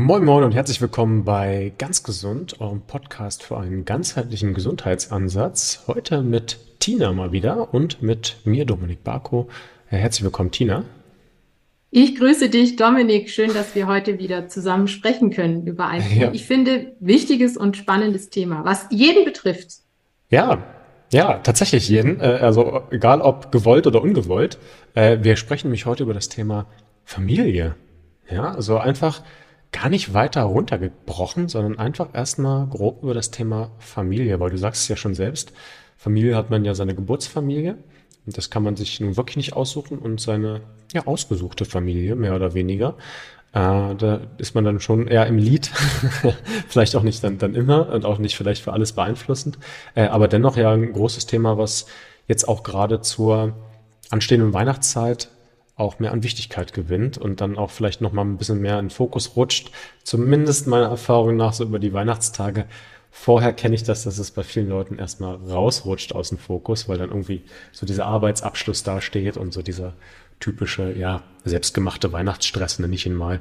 Moin Moin und herzlich willkommen bei Ganz Gesund, eurem Podcast für einen ganzheitlichen Gesundheitsansatz. Heute mit Tina mal wieder und mit mir, Dominik Barko. Herzlich willkommen, Tina. Ich grüße dich, Dominik. Schön, dass wir heute wieder zusammen sprechen können über ein, ja. ich finde, wichtiges und spannendes Thema, was jeden betrifft. Ja, ja, tatsächlich jeden. Äh, also egal ob gewollt oder ungewollt. Äh, wir sprechen nämlich heute über das Thema Familie. Ja, also einfach gar nicht weiter runtergebrochen, sondern einfach erstmal grob über das Thema Familie, weil du sagst es ja schon selbst, Familie hat man ja seine Geburtsfamilie und das kann man sich nun wirklich nicht aussuchen und seine ja ausgesuchte Familie, mehr oder weniger. Äh, da ist man dann schon eher im Lied, vielleicht auch nicht dann, dann immer und auch nicht vielleicht für alles beeinflussend, äh, aber dennoch ja ein großes Thema, was jetzt auch gerade zur anstehenden Weihnachtszeit auch mehr an Wichtigkeit gewinnt und dann auch vielleicht noch mal ein bisschen mehr in Fokus rutscht. Zumindest meiner Erfahrung nach so über die Weihnachtstage. Vorher kenne ich das, dass es bei vielen Leuten erstmal rausrutscht aus dem Fokus, weil dann irgendwie so dieser Arbeitsabschluss dasteht und so dieser typische, ja, selbstgemachte Weihnachtsstress, nenne ich ihn mal.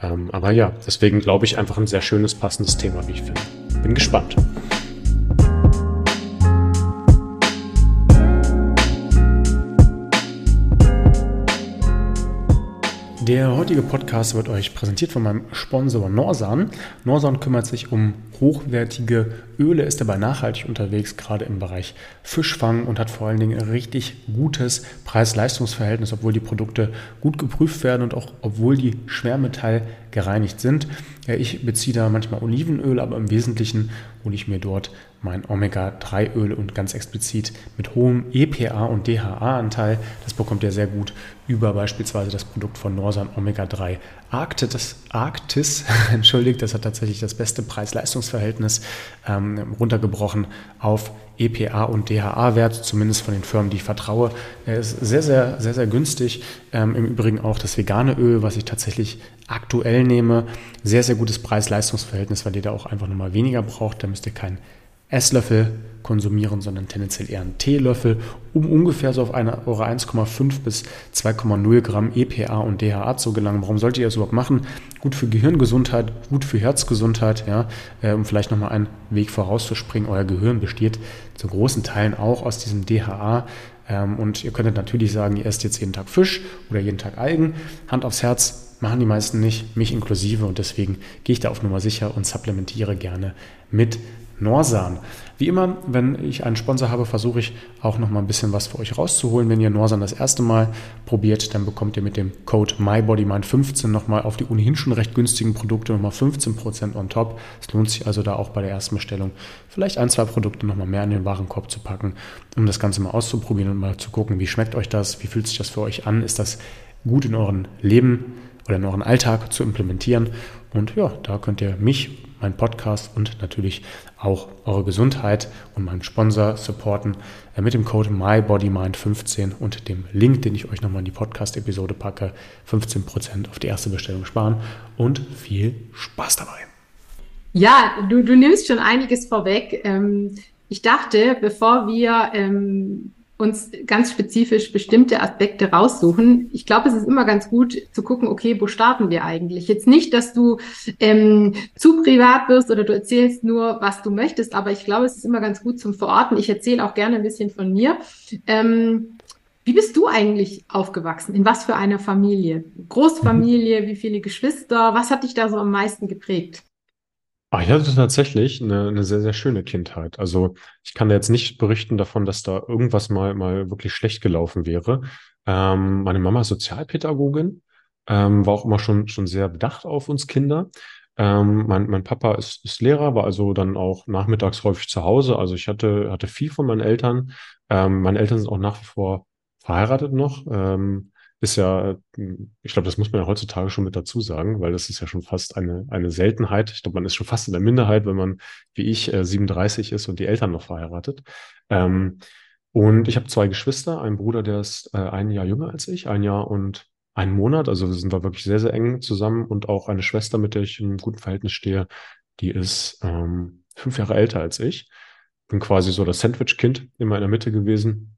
Ähm, aber ja, deswegen glaube ich einfach ein sehr schönes, passendes Thema, wie ich finde. Bin gespannt. Der heutige Podcast wird euch präsentiert von meinem Sponsor Norsan. Norsan kümmert sich um hochwertige Öle, ist dabei nachhaltig unterwegs, gerade im Bereich Fischfang und hat vor allen Dingen ein richtig gutes Preis-Leistungs-Verhältnis, obwohl die Produkte gut geprüft werden und auch obwohl die Schwermetall gereinigt sind. Ja, ich beziehe da manchmal Olivenöl, aber im Wesentlichen hole ich mir dort mein Omega-3-Öl und ganz explizit mit hohem EPA und DHA-Anteil. Das bekommt ihr sehr gut über beispielsweise das Produkt von Norsan Omega-3 Arktis. Arktis, entschuldigt, das hat tatsächlich das beste Preis-Leistungs-Verhältnis ähm, runtergebrochen auf EPA und DHA-Wert, zumindest von den Firmen, die ich vertraue. Er ist sehr, sehr, sehr, sehr günstig. Ähm, Im Übrigen auch das vegane Öl, was ich tatsächlich aktuell nehme. Sehr, sehr gutes Preis-Leistungs-Verhältnis, weil ihr da auch einfach nochmal weniger braucht. Da müsst ihr keinen Esslöffel konsumieren, sondern tendenziell eher einen Teelöffel, um ungefähr so auf eine, eure 1,5 bis 2,0 Gramm EPA und DHA zu gelangen. Warum solltet ihr das überhaupt machen? Gut für Gehirngesundheit, gut für Herzgesundheit, ja, äh, um vielleicht nochmal einen Weg vorauszuspringen. Euer Gehirn besteht zu großen Teilen auch aus diesem DHA. Ähm, und ihr könntet natürlich sagen, ihr esst jetzt jeden Tag Fisch oder jeden Tag Algen. Hand aufs Herz, machen die meisten nicht, mich inklusive. Und deswegen gehe ich da auf Nummer sicher und supplementiere gerne mit Norsan. Wie immer, wenn ich einen Sponsor habe, versuche ich auch noch mal ein bisschen was für euch rauszuholen. Wenn ihr Norsan das erste Mal probiert, dann bekommt ihr mit dem Code MyBodyMind15 noch mal auf die ohnehin schon recht günstigen Produkte noch mal 15% on top. Es lohnt sich also da auch bei der ersten Bestellung vielleicht ein, zwei Produkte noch mal mehr in den Warenkorb zu packen, um das Ganze mal auszuprobieren und mal zu gucken, wie schmeckt euch das, wie fühlt sich das für euch an, ist das gut in euren Leben oder in euren Alltag zu implementieren. Und ja, da könnt ihr mich meinen Podcast und natürlich auch eure Gesundheit und meinen Sponsor supporten äh, mit dem Code MyBodyMind15 und dem Link, den ich euch nochmal in die Podcast-Episode packe, 15% auf die erste Bestellung sparen und viel Spaß dabei. Ja, du, du nimmst schon einiges vorweg. Ähm, ich dachte, bevor wir ähm, uns ganz spezifisch bestimmte Aspekte raussuchen. Ich glaube, es ist immer ganz gut zu gucken, okay, wo starten wir eigentlich? Jetzt nicht, dass du ähm, zu privat wirst oder du erzählst nur, was du möchtest, aber ich glaube, es ist immer ganz gut zum Verorten. Ich erzähle auch gerne ein bisschen von mir. Ähm, wie bist du eigentlich aufgewachsen? In was für einer Familie? Großfamilie? Wie viele Geschwister? Was hat dich da so am meisten geprägt? Ah, ich hatte tatsächlich eine, eine sehr, sehr schöne Kindheit. Also ich kann jetzt nicht berichten davon, dass da irgendwas mal, mal wirklich schlecht gelaufen wäre. Ähm, meine Mama ist Sozialpädagogin, ähm, war auch immer schon, schon sehr bedacht auf uns Kinder. Ähm, mein, mein Papa ist, ist Lehrer, war also dann auch nachmittags häufig zu Hause. Also ich hatte, hatte viel von meinen Eltern. Ähm, meine Eltern sind auch nach wie vor verheiratet noch. Ähm, ist ja, ich glaube, das muss man ja heutzutage schon mit dazu sagen, weil das ist ja schon fast eine, eine Seltenheit. Ich glaube, man ist schon fast in der Minderheit, wenn man, wie ich, äh, 37 ist und die Eltern noch verheiratet. Ähm, und ich habe zwei Geschwister, einen Bruder, der ist äh, ein Jahr jünger als ich, ein Jahr und einen Monat. Also wir sind da wirklich sehr, sehr eng zusammen und auch eine Schwester, mit der ich in einem guten Verhältnis stehe, die ist ähm, fünf Jahre älter als ich. Bin quasi so das Sandwich-Kind immer in der Mitte gewesen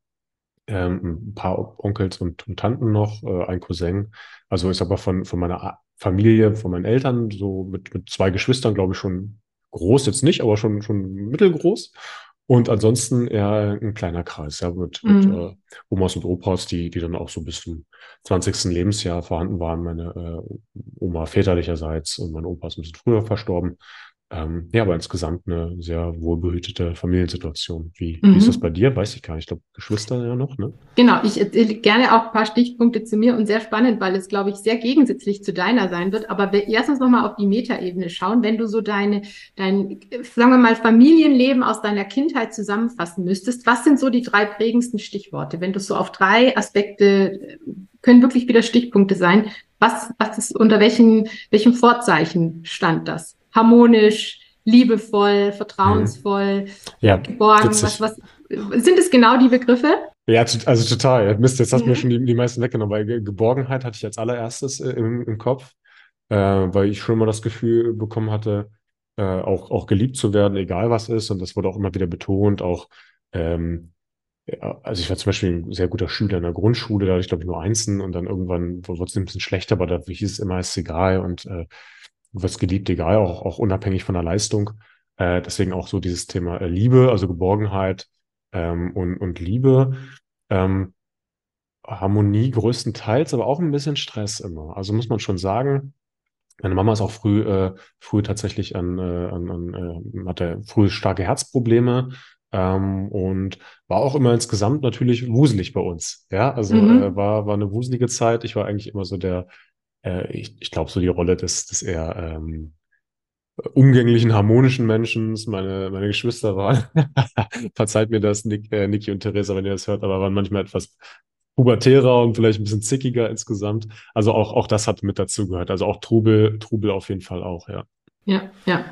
ähm, ein paar Onkels und, und Tanten noch, äh, ein Cousin. Also ich sag mal, von, von meiner Familie von meinen Eltern, so mit, mit zwei Geschwistern, glaube ich, schon groß jetzt nicht, aber schon, schon mittelgroß. Und ansonsten eher ein kleiner Kreis, ja, mit, mhm. mit äh, Omas und Opas, die, die dann auch so bis zum 20. Lebensjahr vorhanden waren. Meine äh, Oma väterlicherseits und mein Opa ist ein bisschen früher verstorben. Ähm, ja, aber insgesamt eine sehr wohlbehütete Familiensituation. Wie, mhm. wie ist das mhm. bei dir? Weiß ich gar nicht. Ich glaube, Geschwister ja noch, ne? Genau, ich erzähle gerne auch ein paar Stichpunkte zu mir und sehr spannend, weil es, glaube ich, sehr gegensätzlich zu deiner sein wird. Aber wir erst uns nochmal auf die Metaebene schauen. Wenn du so deine, dein, sagen wir mal, Familienleben aus deiner Kindheit zusammenfassen müsstest, was sind so die drei prägendsten Stichworte? Wenn du so auf drei Aspekte, können wirklich wieder Stichpunkte sein. Was, was ist, unter welchen, welchem Vorzeichen stand das? Harmonisch, liebevoll, vertrauensvoll, mhm. ja, geborgen. Was, was, sind es genau die Begriffe? Ja, also total. Mist, jetzt hast du mhm. mir schon die, die meisten weggenommen, weil Geborgenheit hatte ich als allererstes äh, im, im Kopf, äh, weil ich schon mal das Gefühl bekommen hatte, äh, auch, auch geliebt zu werden, egal was ist. Und das wurde auch immer wieder betont, auch ähm, also ich war zum Beispiel ein sehr guter Schüler in der Grundschule, da hatte ich glaube ich nur Einsen und dann irgendwann wurde es ein bisschen schlechter, aber da hieß es immer, ist egal und äh, wirst geliebt, egal, auch, auch unabhängig von der Leistung. Äh, deswegen auch so dieses Thema äh, Liebe, also Geborgenheit ähm, und, und Liebe. Ähm, Harmonie größtenteils, aber auch ein bisschen Stress immer. Also muss man schon sagen, meine Mama ist auch früh, äh, früh tatsächlich an, äh, an, an äh, hatte früh starke Herzprobleme ähm, und war auch immer insgesamt natürlich wuselig bei uns. Ja, also mhm. äh, war, war eine wuselige Zeit. Ich war eigentlich immer so der, äh, ich, ich glaube, so die Rolle des, des eher ähm, umgänglichen, harmonischen Menschen, meine, meine Geschwister waren, verzeiht mir das, Nick, äh, Niki und Theresa, wenn ihr das hört, aber waren manchmal etwas pubertärer und vielleicht ein bisschen zickiger insgesamt. Also auch, auch das hat mit dazu gehört. Also auch Trubel, Trubel auf jeden Fall auch, ja. Ja, ja.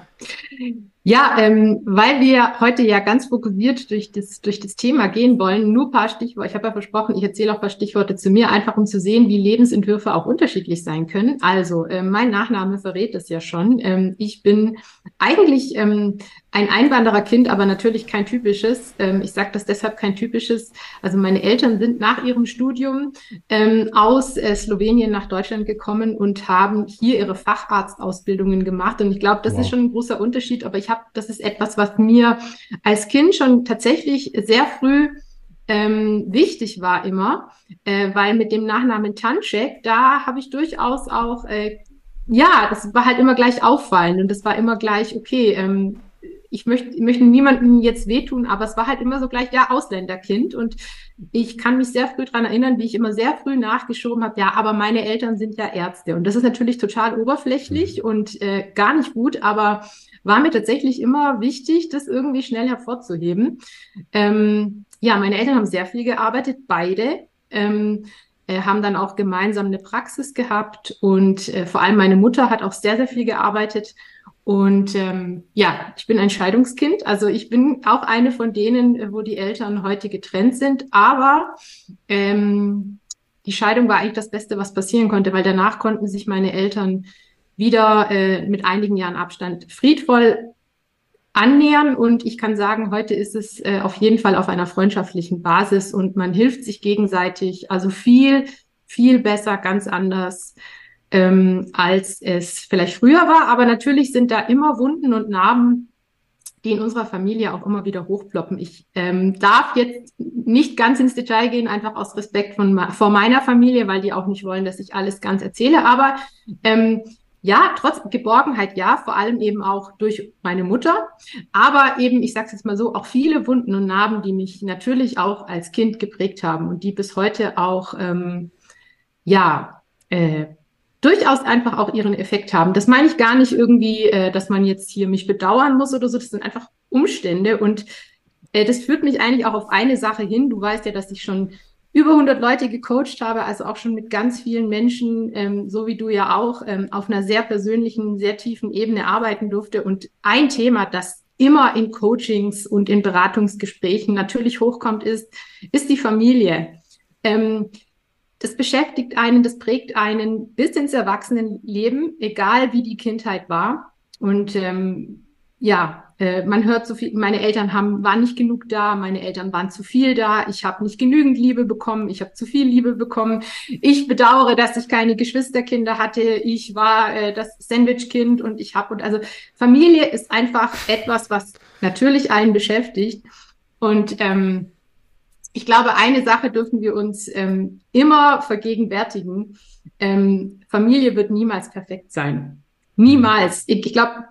Ja, ähm, weil wir heute ja ganz fokussiert durch das, durch das Thema gehen wollen, nur paar Stichworte. Ich habe ja versprochen, ich erzähle auch paar Stichworte zu mir, einfach um zu sehen, wie Lebensentwürfe auch unterschiedlich sein können. Also, äh, mein Nachname verrät es ja schon. Ähm, ich bin eigentlich ähm, ein Einwandererkind, aber natürlich kein typisches. Ähm, ich sage das deshalb kein typisches. Also meine Eltern sind nach ihrem Studium ähm, aus äh, Slowenien nach Deutschland gekommen und haben hier ihre Facharztausbildungen gemacht. Und ich glaube, das wow. ist schon ein großer Unterschied. Aber ich habe, das ist etwas, was mir als Kind schon tatsächlich sehr früh ähm, wichtig war immer, äh, weil mit dem Nachnamen Tanschek, da habe ich durchaus auch äh, ja, das war halt immer gleich auffallend und das war immer gleich, okay, ähm, ich möchte, möchte niemandem jetzt wehtun, aber es war halt immer so gleich, ja, Ausländerkind. Und ich kann mich sehr früh dran erinnern, wie ich immer sehr früh nachgeschoben habe, ja, aber meine Eltern sind ja Ärzte. Und das ist natürlich total oberflächlich mhm. und äh, gar nicht gut, aber war mir tatsächlich immer wichtig, das irgendwie schnell hervorzuheben. Ähm, ja, meine Eltern haben sehr viel gearbeitet, beide. Ähm, äh, haben dann auch gemeinsam eine Praxis gehabt und äh, vor allem meine Mutter hat auch sehr, sehr viel gearbeitet und ähm, ja, ich bin ein Scheidungskind. Also ich bin auch eine von denen, äh, wo die Eltern heute getrennt sind. Aber ähm, die Scheidung war eigentlich das Beste, was passieren konnte, weil danach konnten sich meine Eltern wieder äh, mit einigen Jahren Abstand friedvoll annähern. Und ich kann sagen, heute ist es äh, auf jeden Fall auf einer freundschaftlichen Basis und man hilft sich gegenseitig. Also viel, viel besser, ganz anders ähm, als es vielleicht früher war. Aber natürlich sind da immer Wunden und Narben, die in unserer Familie auch immer wieder hochploppen. Ich ähm, darf jetzt nicht ganz ins Detail gehen, einfach aus Respekt von, vor meiner Familie, weil die auch nicht wollen, dass ich alles ganz erzähle. Aber ähm, ja, trotz Geborgenheit, ja, vor allem eben auch durch meine Mutter, aber eben, ich sage es jetzt mal so, auch viele Wunden und Narben, die mich natürlich auch als Kind geprägt haben und die bis heute auch, ähm, ja, äh, durchaus einfach auch ihren Effekt haben. Das meine ich gar nicht irgendwie, äh, dass man jetzt hier mich bedauern muss oder so. Das sind einfach Umstände und äh, das führt mich eigentlich auch auf eine Sache hin. Du weißt ja, dass ich schon über 100 Leute gecoacht habe, also auch schon mit ganz vielen Menschen, ähm, so wie du ja auch, ähm, auf einer sehr persönlichen, sehr tiefen Ebene arbeiten durfte. Und ein Thema, das immer in Coachings und in Beratungsgesprächen natürlich hochkommt, ist, ist die Familie. Ähm, das beschäftigt einen, das prägt einen bis ins Erwachsenenleben, egal wie die Kindheit war. Und ähm, ja, äh, man hört so viel, meine Eltern haben, waren nicht genug da, meine Eltern waren zu viel da, ich habe nicht genügend Liebe bekommen, ich habe zu viel Liebe bekommen. Ich bedauere, dass ich keine Geschwisterkinder hatte, ich war äh, das Sandwichkind und ich habe und also Familie ist einfach etwas, was natürlich einen beschäftigt und ähm, ich glaube, eine Sache dürfen wir uns ähm, immer vergegenwärtigen. Ähm, Familie wird niemals perfekt sein. Niemals. Ich, ich glaube,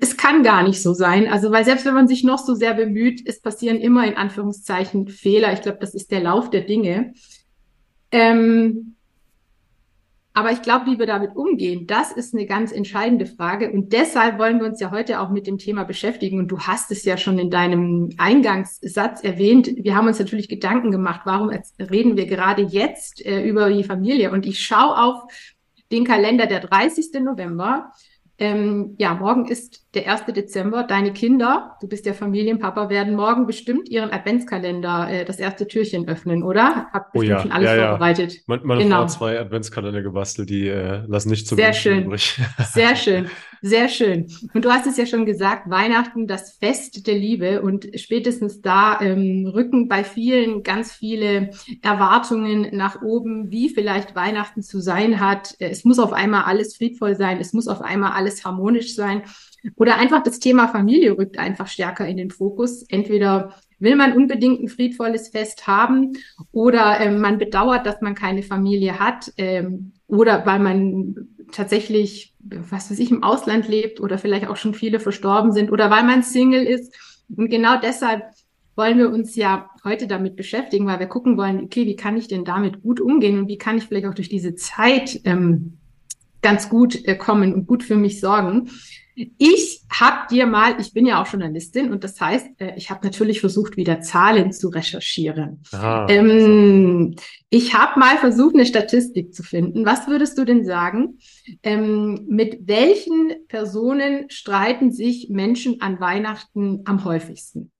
es kann gar nicht so sein. Also, weil selbst wenn man sich noch so sehr bemüht, es passieren immer in Anführungszeichen Fehler. Ich glaube, das ist der Lauf der Dinge. Ähm, aber ich glaube, wie wir damit umgehen, das ist eine ganz entscheidende Frage. Und deshalb wollen wir uns ja heute auch mit dem Thema beschäftigen. Und du hast es ja schon in deinem Eingangssatz erwähnt. Wir haben uns natürlich Gedanken gemacht, warum reden wir gerade jetzt äh, über die Familie? Und ich schaue auf den Kalender der 30. November ähm, ja, morgen ist der 1. Dezember. Deine Kinder, du bist ja Familienpapa, werden morgen bestimmt ihren Adventskalender, äh, das erste Türchen öffnen, oder? Habt oh ja, schon alles ja, vorbereitet. Ja. Meine, meine genau. Frau hat zwei Adventskalender gebastelt, die äh, lassen nicht zu Sehr schön. übrig. Sehr schön. Sehr schön. Und du hast es ja schon gesagt, Weihnachten, das Fest der Liebe. Und spätestens da ähm, rücken bei vielen ganz viele Erwartungen nach oben, wie vielleicht Weihnachten zu sein hat. Es muss auf einmal alles friedvoll sein. Es muss auf einmal alles harmonisch sein. Oder einfach das Thema Familie rückt einfach stärker in den Fokus. Entweder will man unbedingt ein friedvolles Fest haben oder ähm, man bedauert, dass man keine Familie hat ähm, oder weil man tatsächlich, was weiß ich, im Ausland lebt oder vielleicht auch schon viele verstorben sind oder weil man Single ist. Und genau deshalb wollen wir uns ja heute damit beschäftigen, weil wir gucken wollen, okay, wie kann ich denn damit gut umgehen und wie kann ich vielleicht auch durch diese Zeit ähm, ganz gut äh, kommen und gut für mich sorgen. Ich habe dir mal, ich bin ja auch Journalistin und das heißt, äh, ich habe natürlich versucht, wieder Zahlen zu recherchieren. Ah, ähm, so. Ich habe mal versucht, eine Statistik zu finden. Was würdest du denn sagen? Ähm, mit welchen Personen streiten sich Menschen an Weihnachten am häufigsten?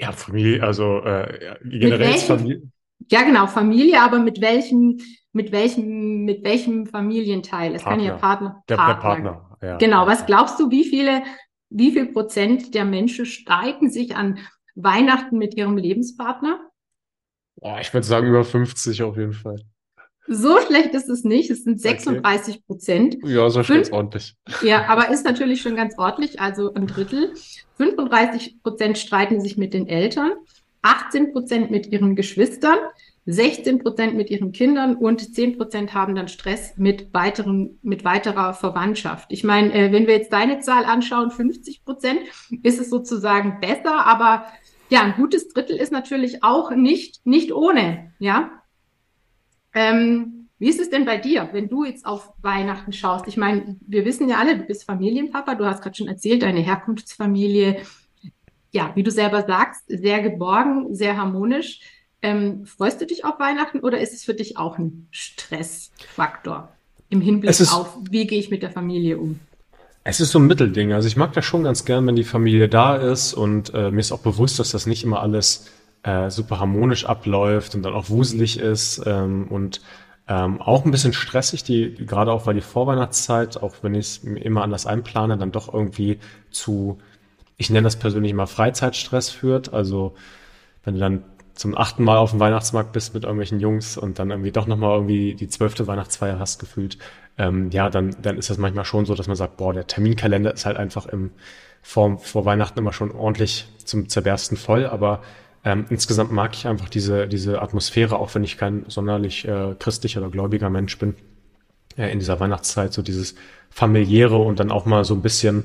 Ja, Familie, also äh, generell Familie. Ja, genau, Familie, aber mit welchem, mit welchem, mit welchem Familienteil? Es kann ja Partner. Der Partner. Der Partner. Ja. Genau. Was glaubst du, wie viele, wie viel Prozent der Menschen streiten sich an Weihnachten mit ihrem Lebenspartner? Oh, ich würde sagen über 50 auf jeden Fall. So schlecht ist es nicht. Es sind 36 Prozent. Okay. Ja, so schlecht ordentlich. Ja, aber ist natürlich schon ganz ordentlich, also ein Drittel. 35 Prozent streiten sich mit den Eltern, 18 Prozent mit ihren Geschwistern, 16 Prozent mit ihren Kindern und 10 Prozent haben dann Stress mit weiteren, mit weiterer Verwandtschaft. Ich meine, äh, wenn wir jetzt deine Zahl anschauen, 50 Prozent, ist es sozusagen besser, aber ja, ein gutes Drittel ist natürlich auch nicht, nicht ohne, ja. Ähm, wie ist es denn bei dir, wenn du jetzt auf Weihnachten schaust? Ich meine, wir wissen ja alle, du bist Familienpapa, du hast gerade schon erzählt, deine Herkunftsfamilie, ja, wie du selber sagst, sehr geborgen, sehr harmonisch. Ähm, freust du dich auf Weihnachten oder ist es für dich auch ein Stressfaktor im Hinblick ist, auf, wie gehe ich mit der Familie um? Es ist so ein Mittelding. Also ich mag das schon ganz gern, wenn die Familie da ist und äh, mir ist auch bewusst, dass das nicht immer alles äh, super harmonisch abläuft und dann auch wuselig ist ähm, und ähm, auch ein bisschen stressig, die gerade auch weil die Vorweihnachtszeit, auch wenn ich es immer anders einplane, dann doch irgendwie zu, ich nenne das persönlich immer Freizeitstress führt. Also wenn du dann zum achten Mal auf dem Weihnachtsmarkt bist mit irgendwelchen Jungs und dann irgendwie doch nochmal irgendwie die zwölfte Weihnachtsfeier hast gefühlt, ähm, ja, dann, dann ist das manchmal schon so, dass man sagt, boah, der Terminkalender ist halt einfach im vor, vor Weihnachten immer schon ordentlich zum Zerbersten voll, aber ähm, insgesamt mag ich einfach diese, diese Atmosphäre, auch wenn ich kein sonderlich äh, christlicher oder gläubiger Mensch bin, äh, in dieser Weihnachtszeit, so dieses familiäre und dann auch mal so ein bisschen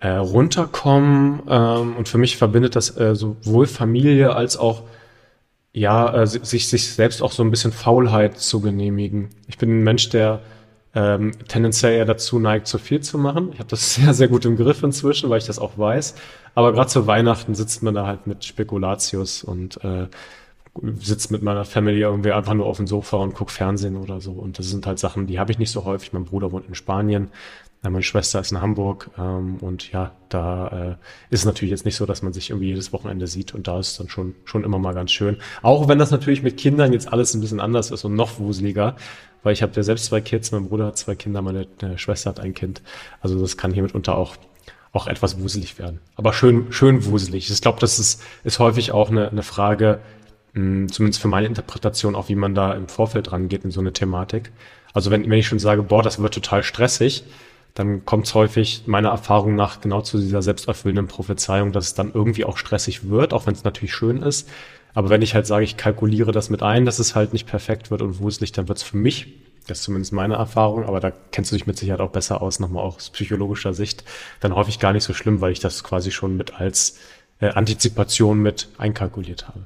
äh, runterkommen. Ähm, und für mich verbindet das äh, sowohl Familie als auch ja, äh, sich, sich selbst auch so ein bisschen Faulheit zu genehmigen. Ich bin ein Mensch, der ähm, tendenziell eher dazu neigt, zu viel zu machen. Ich habe das sehr, sehr gut im Griff inzwischen, weil ich das auch weiß. Aber gerade zu Weihnachten sitzt man da halt mit Spekulatius und äh, sitzt mit meiner Family irgendwie einfach nur auf dem Sofa und guckt Fernsehen oder so. Und das sind halt Sachen, die habe ich nicht so häufig. Mein Bruder wohnt in Spanien. Meine Schwester ist in Hamburg ähm, und ja, da äh, ist es natürlich jetzt nicht so, dass man sich irgendwie jedes Wochenende sieht und da ist dann schon schon immer mal ganz schön. Auch wenn das natürlich mit Kindern jetzt alles ein bisschen anders ist und noch wuseliger, weil ich habe ja selbst zwei Kids, mein Bruder hat zwei Kinder, meine, meine Schwester hat ein Kind. Also das kann hier mitunter auch auch etwas wuselig werden. Aber schön, schön wuselig. Ich glaube, das ist, ist häufig auch eine, eine Frage, mh, hm, zumindest für meine Interpretation, auch wie man da im Vorfeld rangeht in so eine Thematik. Also wenn, wenn ich schon sage, boah, das wird total stressig, dann kommt es häufig meiner Erfahrung nach genau zu dieser selbsterfüllenden Prophezeiung, dass es dann irgendwie auch stressig wird, auch wenn es natürlich schön ist. Aber wenn ich halt sage, ich kalkuliere das mit ein, dass es halt nicht perfekt wird und wuselig, dann wird es für mich, das ist zumindest meine Erfahrung, aber da kennst du dich mit Sicherheit auch besser aus, nochmal aus psychologischer Sicht, dann häufig gar nicht so schlimm, weil ich das quasi schon mit als äh, Antizipation mit einkalkuliert habe.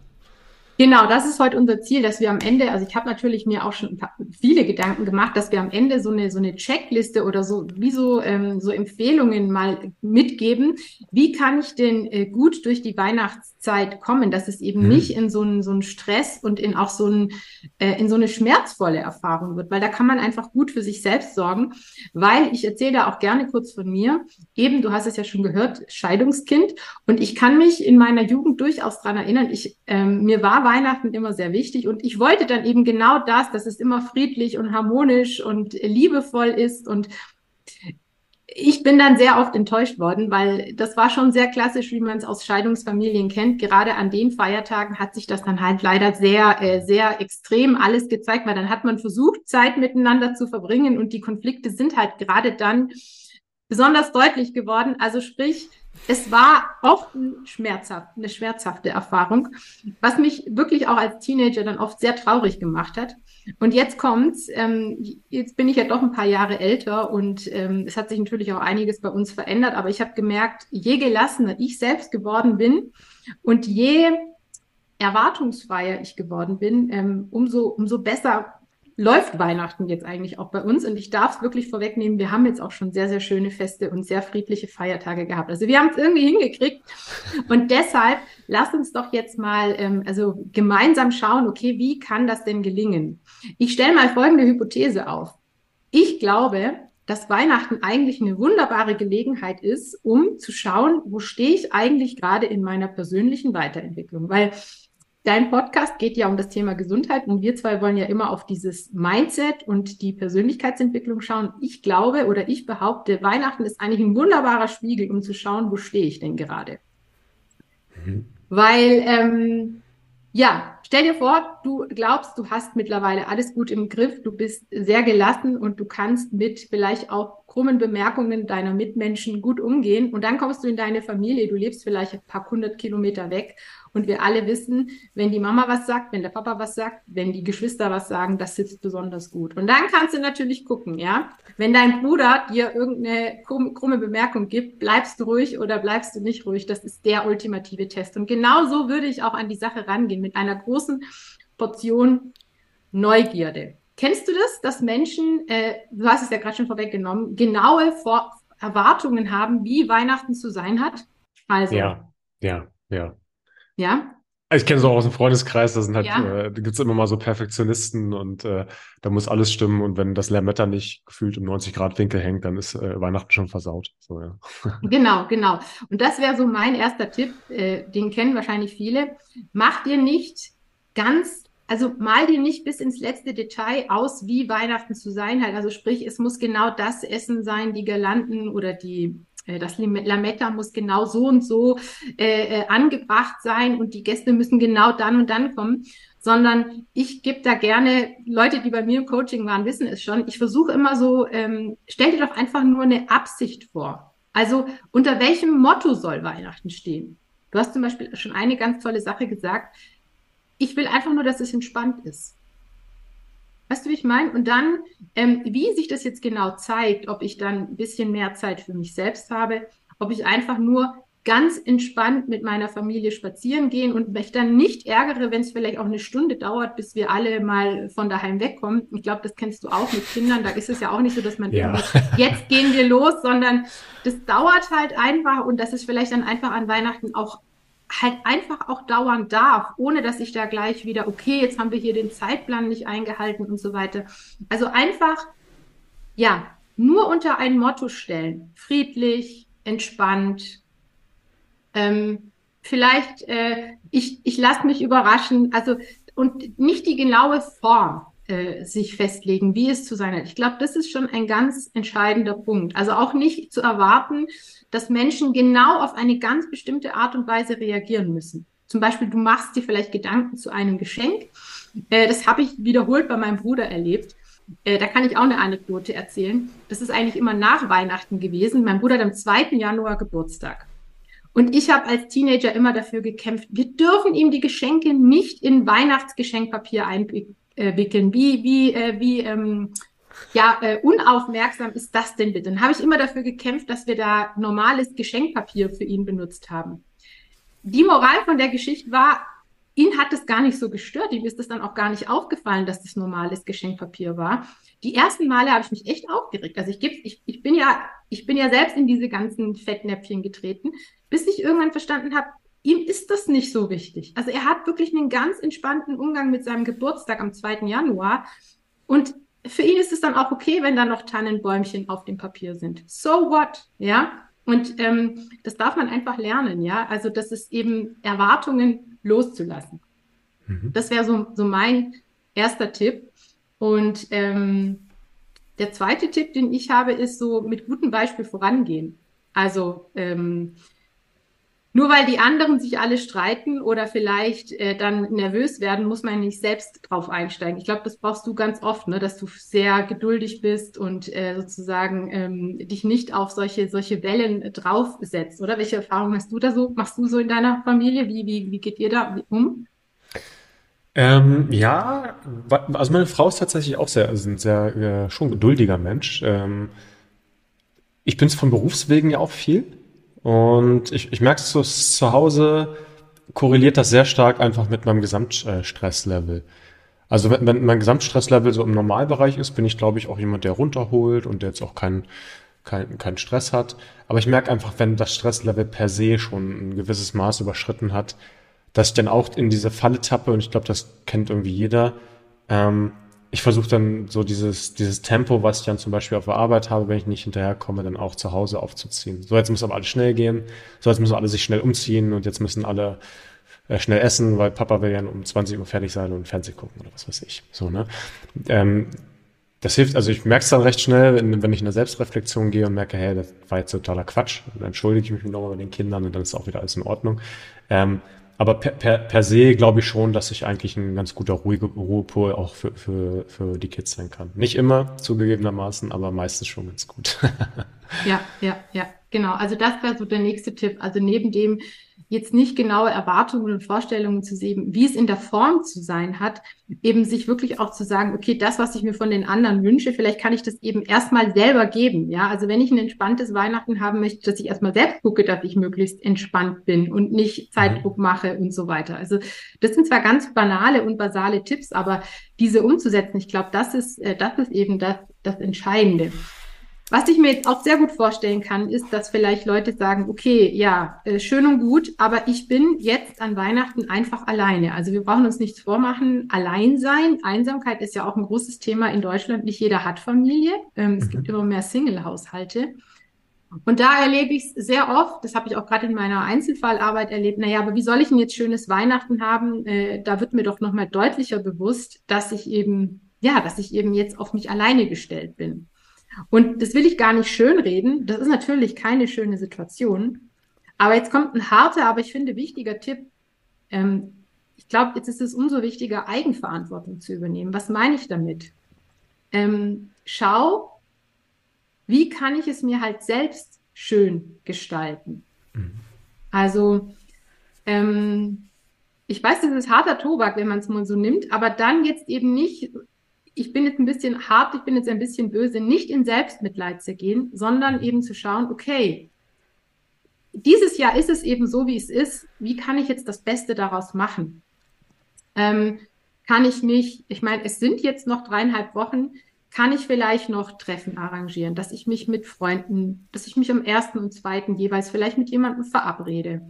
Genau, das ist heute unser Ziel, dass wir am Ende, also ich habe natürlich mir auch schon viele Gedanken gemacht, dass wir am Ende so eine so eine Checkliste oder so wie so ähm, so Empfehlungen mal mitgeben. Wie kann ich denn äh, gut durch die Weihnachtszeit kommen, dass es eben mhm. nicht in so einen so einen Stress und in auch so ein äh, in so eine schmerzvolle Erfahrung wird, weil da kann man einfach gut für sich selbst sorgen, weil ich erzähle da auch gerne kurz von mir. Eben, du hast es ja schon gehört, Scheidungskind und ich kann mich in meiner Jugend durchaus dran erinnern. Ich ähm, mir war Weihnachten immer sehr wichtig und ich wollte dann eben genau das, dass es immer friedlich und harmonisch und liebevoll ist und ich bin dann sehr oft enttäuscht worden, weil das war schon sehr klassisch, wie man es aus Scheidungsfamilien kennt. Gerade an den Feiertagen hat sich das dann halt leider sehr, äh, sehr extrem alles gezeigt, weil dann hat man versucht, Zeit miteinander zu verbringen und die Konflikte sind halt gerade dann besonders deutlich geworden. Also sprich, es war oft ein schmerzhaft, eine schmerzhafte Erfahrung, was mich wirklich auch als Teenager dann oft sehr traurig gemacht hat. Und jetzt kommt's, ähm, jetzt bin ich ja doch ein paar Jahre älter und ähm, es hat sich natürlich auch einiges bei uns verändert, aber ich habe gemerkt, je gelassener ich selbst geworden bin und je erwartungsfreier ich geworden bin, ähm, umso, umso besser läuft Weihnachten jetzt eigentlich auch bei uns. Und ich darf es wirklich vorwegnehmen, wir haben jetzt auch schon sehr, sehr schöne Feste und sehr friedliche Feiertage gehabt. Also wir haben es irgendwie hingekriegt. Und deshalb lass uns doch jetzt mal ähm, also gemeinsam schauen, okay, wie kann das denn gelingen? Ich stelle mal folgende Hypothese auf. Ich glaube, dass Weihnachten eigentlich eine wunderbare Gelegenheit ist, um zu schauen, wo stehe ich eigentlich gerade in meiner persönlichen Weiterentwicklung. Weil Dein Podcast geht ja um das Thema Gesundheit und wir zwei wollen ja immer auf dieses Mindset und die Persönlichkeitsentwicklung schauen. Ich glaube oder ich behaupte, Weihnachten ist eigentlich ein wunderbarer Spiegel, um zu schauen, wo stehe ich denn gerade. Mhm. Weil, ähm, ja, stell dir vor, du glaubst, du hast mittlerweile alles gut im Griff, du bist sehr gelassen und du kannst mit vielleicht auch krummen Bemerkungen deiner Mitmenschen gut umgehen und dann kommst du in deine Familie, du lebst vielleicht ein paar hundert Kilometer weg und wir alle wissen, wenn die Mama was sagt, wenn der Papa was sagt, wenn die Geschwister was sagen, das sitzt besonders gut. Und dann kannst du natürlich gucken, ja. Wenn dein Bruder dir irgendeine krumme Bemerkung gibt, bleibst du ruhig oder bleibst du nicht ruhig. Das ist der ultimative Test. Und genau so würde ich auch an die Sache rangehen, mit einer großen Portion Neugierde. Kennst du das, dass Menschen, äh, du hast es ja gerade schon vorweggenommen, genaue Vor Erwartungen haben, wie Weihnachten zu sein hat? Also. Ja, ja, ja. Ja. Ich kenne es auch aus dem Freundeskreis, da sind halt, ja. äh, da gibt's immer mal so Perfektionisten und äh, da muss alles stimmen und wenn das Lermetter nicht gefühlt im 90 Grad Winkel hängt, dann ist äh, Weihnachten schon versaut. So, ja. Genau, genau. Und das wäre so mein erster Tipp, äh, den kennen wahrscheinlich viele. Mach dir nicht ganz, also mal dir nicht bis ins letzte Detail aus, wie Weihnachten zu sein hat. Also sprich, es muss genau das Essen sein, die Girlanden oder die äh, das Lametta muss genau so und so äh, äh, angebracht sein und die Gäste müssen genau dann und dann kommen, sondern ich gebe da gerne, Leute, die bei mir im Coaching waren, wissen es schon, ich versuche immer so, ähm, stell dir doch einfach nur eine Absicht vor. Also unter welchem Motto soll Weihnachten stehen? Du hast zum Beispiel schon eine ganz tolle Sache gesagt. Ich will einfach nur, dass es entspannt ist. Weißt du, wie ich meine? Und dann, ähm, wie sich das jetzt genau zeigt, ob ich dann ein bisschen mehr Zeit für mich selbst habe, ob ich einfach nur ganz entspannt mit meiner Familie spazieren gehen und mich dann nicht ärgere, wenn es vielleicht auch eine Stunde dauert, bis wir alle mal von daheim wegkommen. Ich glaube, das kennst du auch mit Kindern. Da ist es ja auch nicht so, dass man ja. jetzt gehen wir los, sondern das dauert halt einfach und das ist vielleicht dann einfach an Weihnachten auch halt einfach auch dauern darf, ohne dass ich da gleich wieder, okay, jetzt haben wir hier den Zeitplan nicht eingehalten und so weiter. Also einfach, ja, nur unter ein Motto stellen. Friedlich, entspannt. Ähm, vielleicht, äh, ich, ich lasse mich überraschen. Also, und nicht die genaue Form. Äh, sich festlegen, wie es zu sein hat. Ich glaube, das ist schon ein ganz entscheidender Punkt. Also auch nicht zu erwarten, dass Menschen genau auf eine ganz bestimmte Art und Weise reagieren müssen. Zum Beispiel, du machst dir vielleicht Gedanken zu einem Geschenk. Äh, das habe ich wiederholt bei meinem Bruder erlebt. Äh, da kann ich auch eine Anekdote erzählen. Das ist eigentlich immer nach Weihnachten gewesen. Mein Bruder hat am 2. Januar Geburtstag. Und ich habe als Teenager immer dafür gekämpft, wir dürfen ihm die Geschenke nicht in Weihnachtsgeschenkpapier einwickeln. Wie, wie, äh, wie ähm, ja, äh, unaufmerksam ist das denn bitte? Dann habe ich immer dafür gekämpft, dass wir da normales Geschenkpapier für ihn benutzt haben. Die Moral von der Geschichte war, ihn hat es gar nicht so gestört. Ihm ist es dann auch gar nicht aufgefallen, dass das normales Geschenkpapier war. Die ersten Male habe ich mich echt aufgeregt. Also ich, gebe, ich, ich bin ja, ich bin ja selbst in diese ganzen Fettnäpfchen getreten bis ich irgendwann verstanden habe, ihm ist das nicht so wichtig. Also er hat wirklich einen ganz entspannten Umgang mit seinem Geburtstag am 2. Januar. Und für ihn ist es dann auch okay, wenn da noch Tannenbäumchen auf dem Papier sind. So what? Ja. Und ähm, das darf man einfach lernen, ja. Also das ist eben Erwartungen loszulassen. Mhm. Das wäre so, so mein erster Tipp. Und ähm, der zweite Tipp, den ich habe, ist so mit gutem Beispiel vorangehen. Also ähm, nur weil die anderen sich alle streiten oder vielleicht äh, dann nervös werden, muss man nicht selbst drauf einsteigen. Ich glaube, das brauchst du ganz oft, ne, dass du sehr geduldig bist und äh, sozusagen ähm, dich nicht auf solche solche Wellen draufsetzt. Oder welche Erfahrungen hast du da so? Machst du so in deiner Familie? Wie wie wie geht ihr da um? Ähm, ja, also meine Frau ist tatsächlich auch sehr, also ein sehr äh, schon geduldiger Mensch. Ähm, ich bin es von Berufswegen ja auch viel. Und ich, ich merke es so zu Hause, korreliert das sehr stark einfach mit meinem Gesamtstresslevel. Also wenn, wenn mein Gesamtstresslevel so im Normalbereich ist, bin ich, glaube ich, auch jemand, der runterholt und der jetzt auch keinen kein, kein Stress hat. Aber ich merke einfach, wenn das Stresslevel per se schon ein gewisses Maß überschritten hat, dass ich dann auch in diese Falle tappe und ich glaube, das kennt irgendwie jeder. Ähm, ich versuche dann so dieses, dieses Tempo, was ich dann zum Beispiel auf der Arbeit habe, wenn ich nicht hinterherkomme, dann auch zu Hause aufzuziehen. So, jetzt muss aber alles schnell gehen. So, jetzt müssen alle sich schnell umziehen und jetzt müssen alle äh, schnell essen, weil Papa will ja um 20 Uhr fertig sein und Fernsehen gucken oder was weiß ich. So, ne? Ähm, das hilft, also ich merke es dann recht schnell, wenn, wenn ich in eine Selbstreflexion gehe und merke, hey, das war jetzt totaler Quatsch. Dann entschuldige ich mich nochmal bei den Kindern und dann ist auch wieder alles in Ordnung. Ähm, aber per, per, per se glaube ich schon, dass ich eigentlich ein ganz guter ruhiger Ruhepol auch für, für, für die Kids sein kann. Nicht immer zugegebenermaßen, aber meistens schon ganz gut. ja, ja, ja, genau. Also das wäre so der nächste Tipp. Also neben dem jetzt nicht genaue Erwartungen und Vorstellungen zu sehen, wie es in der Form zu sein hat, eben sich wirklich auch zu sagen, okay, das, was ich mir von den anderen wünsche, vielleicht kann ich das eben erstmal selber geben. Ja, also wenn ich ein entspanntes Weihnachten haben möchte, dass ich erstmal selbst gucke, dass ich möglichst entspannt bin und nicht Zeitdruck mhm. mache und so weiter. Also das sind zwar ganz banale und basale Tipps, aber diese umzusetzen, ich glaube, das ist, äh, das ist eben das, das Entscheidende. Was ich mir jetzt auch sehr gut vorstellen kann, ist, dass vielleicht Leute sagen, okay, ja, äh, schön und gut, aber ich bin jetzt an Weihnachten einfach alleine. Also wir brauchen uns nichts vormachen. Allein sein, Einsamkeit ist ja auch ein großes Thema in Deutschland. Nicht jeder hat Familie. Ähm, es gibt mhm. immer mehr Single-Haushalte. Und da erlebe ich es sehr oft, das habe ich auch gerade in meiner Einzelfallarbeit erlebt, naja, aber wie soll ich denn jetzt schönes Weihnachten haben? Äh, da wird mir doch nochmal deutlicher bewusst, dass ich eben, ja, dass ich eben jetzt auf mich alleine gestellt bin. Und das will ich gar nicht schönreden. Das ist natürlich keine schöne Situation. Aber jetzt kommt ein harter, aber ich finde wichtiger Tipp. Ähm, ich glaube, jetzt ist es umso wichtiger, Eigenverantwortung zu übernehmen. Was meine ich damit? Ähm, schau, wie kann ich es mir halt selbst schön gestalten? Mhm. Also, ähm, ich weiß, das ist harter Tobak, wenn man es mal so nimmt, aber dann jetzt eben nicht ich bin jetzt ein bisschen hart, ich bin jetzt ein bisschen böse, nicht in Selbstmitleid zu gehen, sondern eben zu schauen, okay, dieses Jahr ist es eben so, wie es ist. Wie kann ich jetzt das Beste daraus machen? Ähm, kann ich mich, ich meine, es sind jetzt noch dreieinhalb Wochen, kann ich vielleicht noch Treffen arrangieren, dass ich mich mit Freunden, dass ich mich am ersten und zweiten jeweils vielleicht mit jemandem verabrede.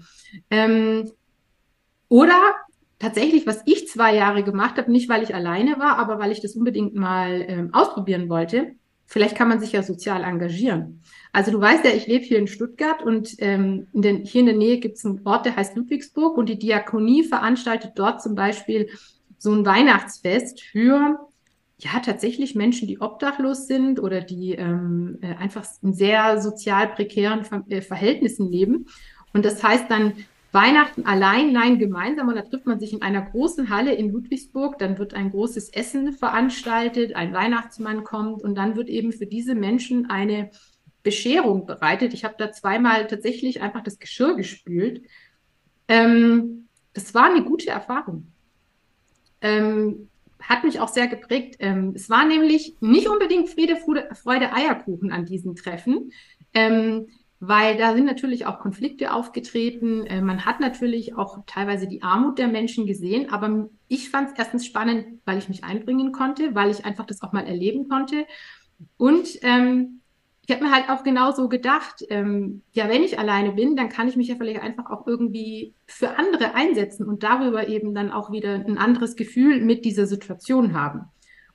Ähm, oder tatsächlich, was ich zwei Jahre gemacht habe, nicht weil ich alleine war, aber weil ich das unbedingt mal ähm, ausprobieren wollte. Vielleicht kann man sich ja sozial engagieren. Also du weißt ja, ich lebe hier in Stuttgart und ähm, in den, hier in der Nähe gibt es einen Ort, der heißt Ludwigsburg und die Diakonie veranstaltet dort zum Beispiel so ein Weihnachtsfest für ja tatsächlich Menschen, die obdachlos sind oder die ähm, äh, einfach in sehr sozial prekären Ver äh, Verhältnissen leben. Und das heißt dann Weihnachten allein, nein, gemeinsam. Und da trifft man sich in einer großen Halle in Ludwigsburg. Dann wird ein großes Essen veranstaltet, ein Weihnachtsmann kommt und dann wird eben für diese Menschen eine Bescherung bereitet. Ich habe da zweimal tatsächlich einfach das Geschirr gespült. Ähm, das war eine gute Erfahrung. Ähm, hat mich auch sehr geprägt. Ähm, es war nämlich nicht unbedingt Friede, Freude, Eierkuchen an diesen Treffen. Ähm, weil da sind natürlich auch Konflikte aufgetreten. Äh, man hat natürlich auch teilweise die Armut der Menschen gesehen, aber ich fand es erstens spannend, weil ich mich einbringen konnte, weil ich einfach das auch mal erleben konnte. Und ähm, ich habe mir halt auch genauso gedacht, ähm, ja, wenn ich alleine bin, dann kann ich mich ja vielleicht einfach auch irgendwie für andere einsetzen und darüber eben dann auch wieder ein anderes Gefühl mit dieser Situation haben.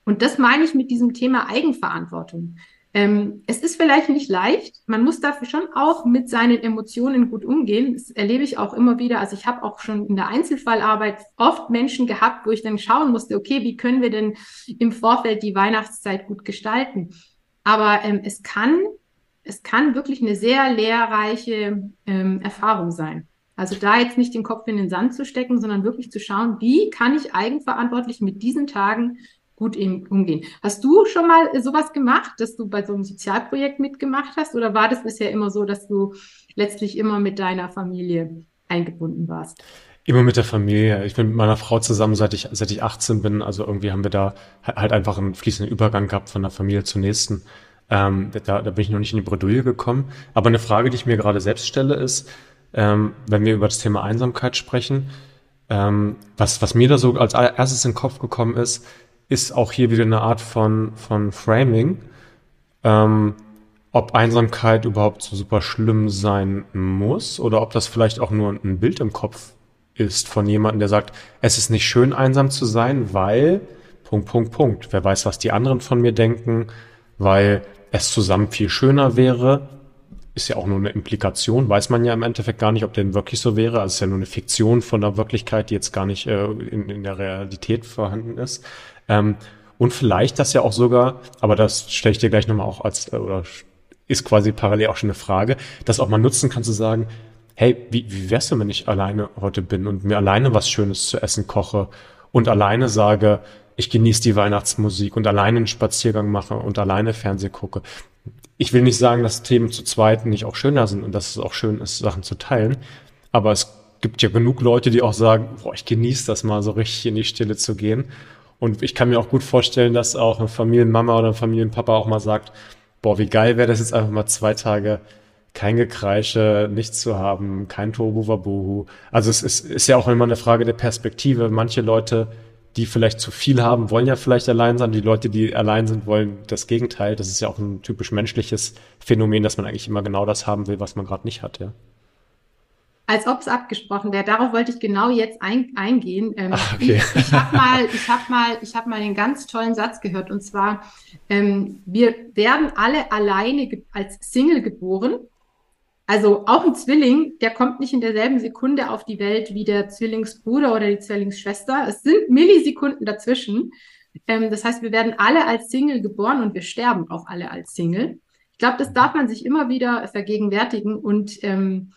Und das meine ich mit diesem Thema Eigenverantwortung. Ähm, es ist vielleicht nicht leicht. Man muss dafür schon auch mit seinen Emotionen gut umgehen. Das erlebe ich auch immer wieder. Also ich habe auch schon in der Einzelfallarbeit oft Menschen gehabt, wo ich dann schauen musste, okay, wie können wir denn im Vorfeld die Weihnachtszeit gut gestalten? Aber ähm, es kann, es kann wirklich eine sehr lehrreiche ähm, Erfahrung sein. Also da jetzt nicht den Kopf in den Sand zu stecken, sondern wirklich zu schauen, wie kann ich eigenverantwortlich mit diesen Tagen gut umgehen. Hast du schon mal sowas gemacht, dass du bei so einem Sozialprojekt mitgemacht hast? Oder war das bisher immer so, dass du letztlich immer mit deiner Familie eingebunden warst? Immer mit der Familie. Ich bin mit meiner Frau zusammen, seit ich, seit ich 18 bin. Also irgendwie haben wir da halt einfach einen fließenden Übergang gehabt von der Familie zur nächsten. Ähm, da, da bin ich noch nicht in die Bredouille gekommen. Aber eine Frage, die ich mir gerade selbst stelle, ist, ähm, wenn wir über das Thema Einsamkeit sprechen, ähm, was, was mir da so als erstes in den Kopf gekommen ist, ist auch hier wieder eine Art von, von Framing, ähm, ob Einsamkeit überhaupt so super schlimm sein muss oder ob das vielleicht auch nur ein Bild im Kopf ist von jemandem, der sagt, es ist nicht schön, einsam zu sein, weil, Punkt, Punkt, Punkt. Wer weiß, was die anderen von mir denken, weil es zusammen viel schöner wäre. Ist ja auch nur eine Implikation, weiß man ja im Endeffekt gar nicht, ob denn wirklich so wäre. Also ist ja nur eine Fiktion von der Wirklichkeit, die jetzt gar nicht äh, in, in der Realität vorhanden ist. Ähm, und vielleicht das ja auch sogar, aber das stelle ich dir gleich nochmal auch als, äh, oder ist quasi parallel auch schon eine Frage, das auch mal nutzen kann zu sagen, hey, wie, wie wär's denn, wenn ich alleine heute bin und mir alleine was Schönes zu essen koche und alleine sage, ich genieße die Weihnachtsmusik und alleine einen Spaziergang mache und alleine Fernseh gucke. Ich will nicht sagen, dass Themen zu zweit nicht auch schöner sind und dass es auch schön ist, Sachen zu teilen, aber es gibt ja genug Leute, die auch sagen, boah, ich genieße das mal so richtig in die Stille zu gehen und ich kann mir auch gut vorstellen, dass auch eine Familienmama oder ein Familienpapa auch mal sagt, boah, wie geil wäre das jetzt einfach mal zwei Tage kein Gekreische, nichts zu haben, kein Tobu Also es ist, ist ja auch immer eine Frage der Perspektive. Manche Leute, die vielleicht zu viel haben, wollen ja vielleicht allein sein. Die Leute, die allein sind, wollen das Gegenteil. Das ist ja auch ein typisch menschliches Phänomen, dass man eigentlich immer genau das haben will, was man gerade nicht hat, ja. Als ob es abgesprochen wäre. Darauf wollte ich genau jetzt ein, eingehen. Ähm, Ach, okay. Ich, ich habe mal, ich habe mal, ich habe mal einen ganz tollen Satz gehört und zwar: ähm, Wir werden alle alleine als Single geboren. Also auch ein Zwilling, der kommt nicht in derselben Sekunde auf die Welt wie der Zwillingsbruder oder die Zwillingsschwester. Es sind Millisekunden dazwischen. Ähm, das heißt, wir werden alle als Single geboren und wir sterben auch alle als Single. Ich glaube, das darf man sich immer wieder vergegenwärtigen und ähm,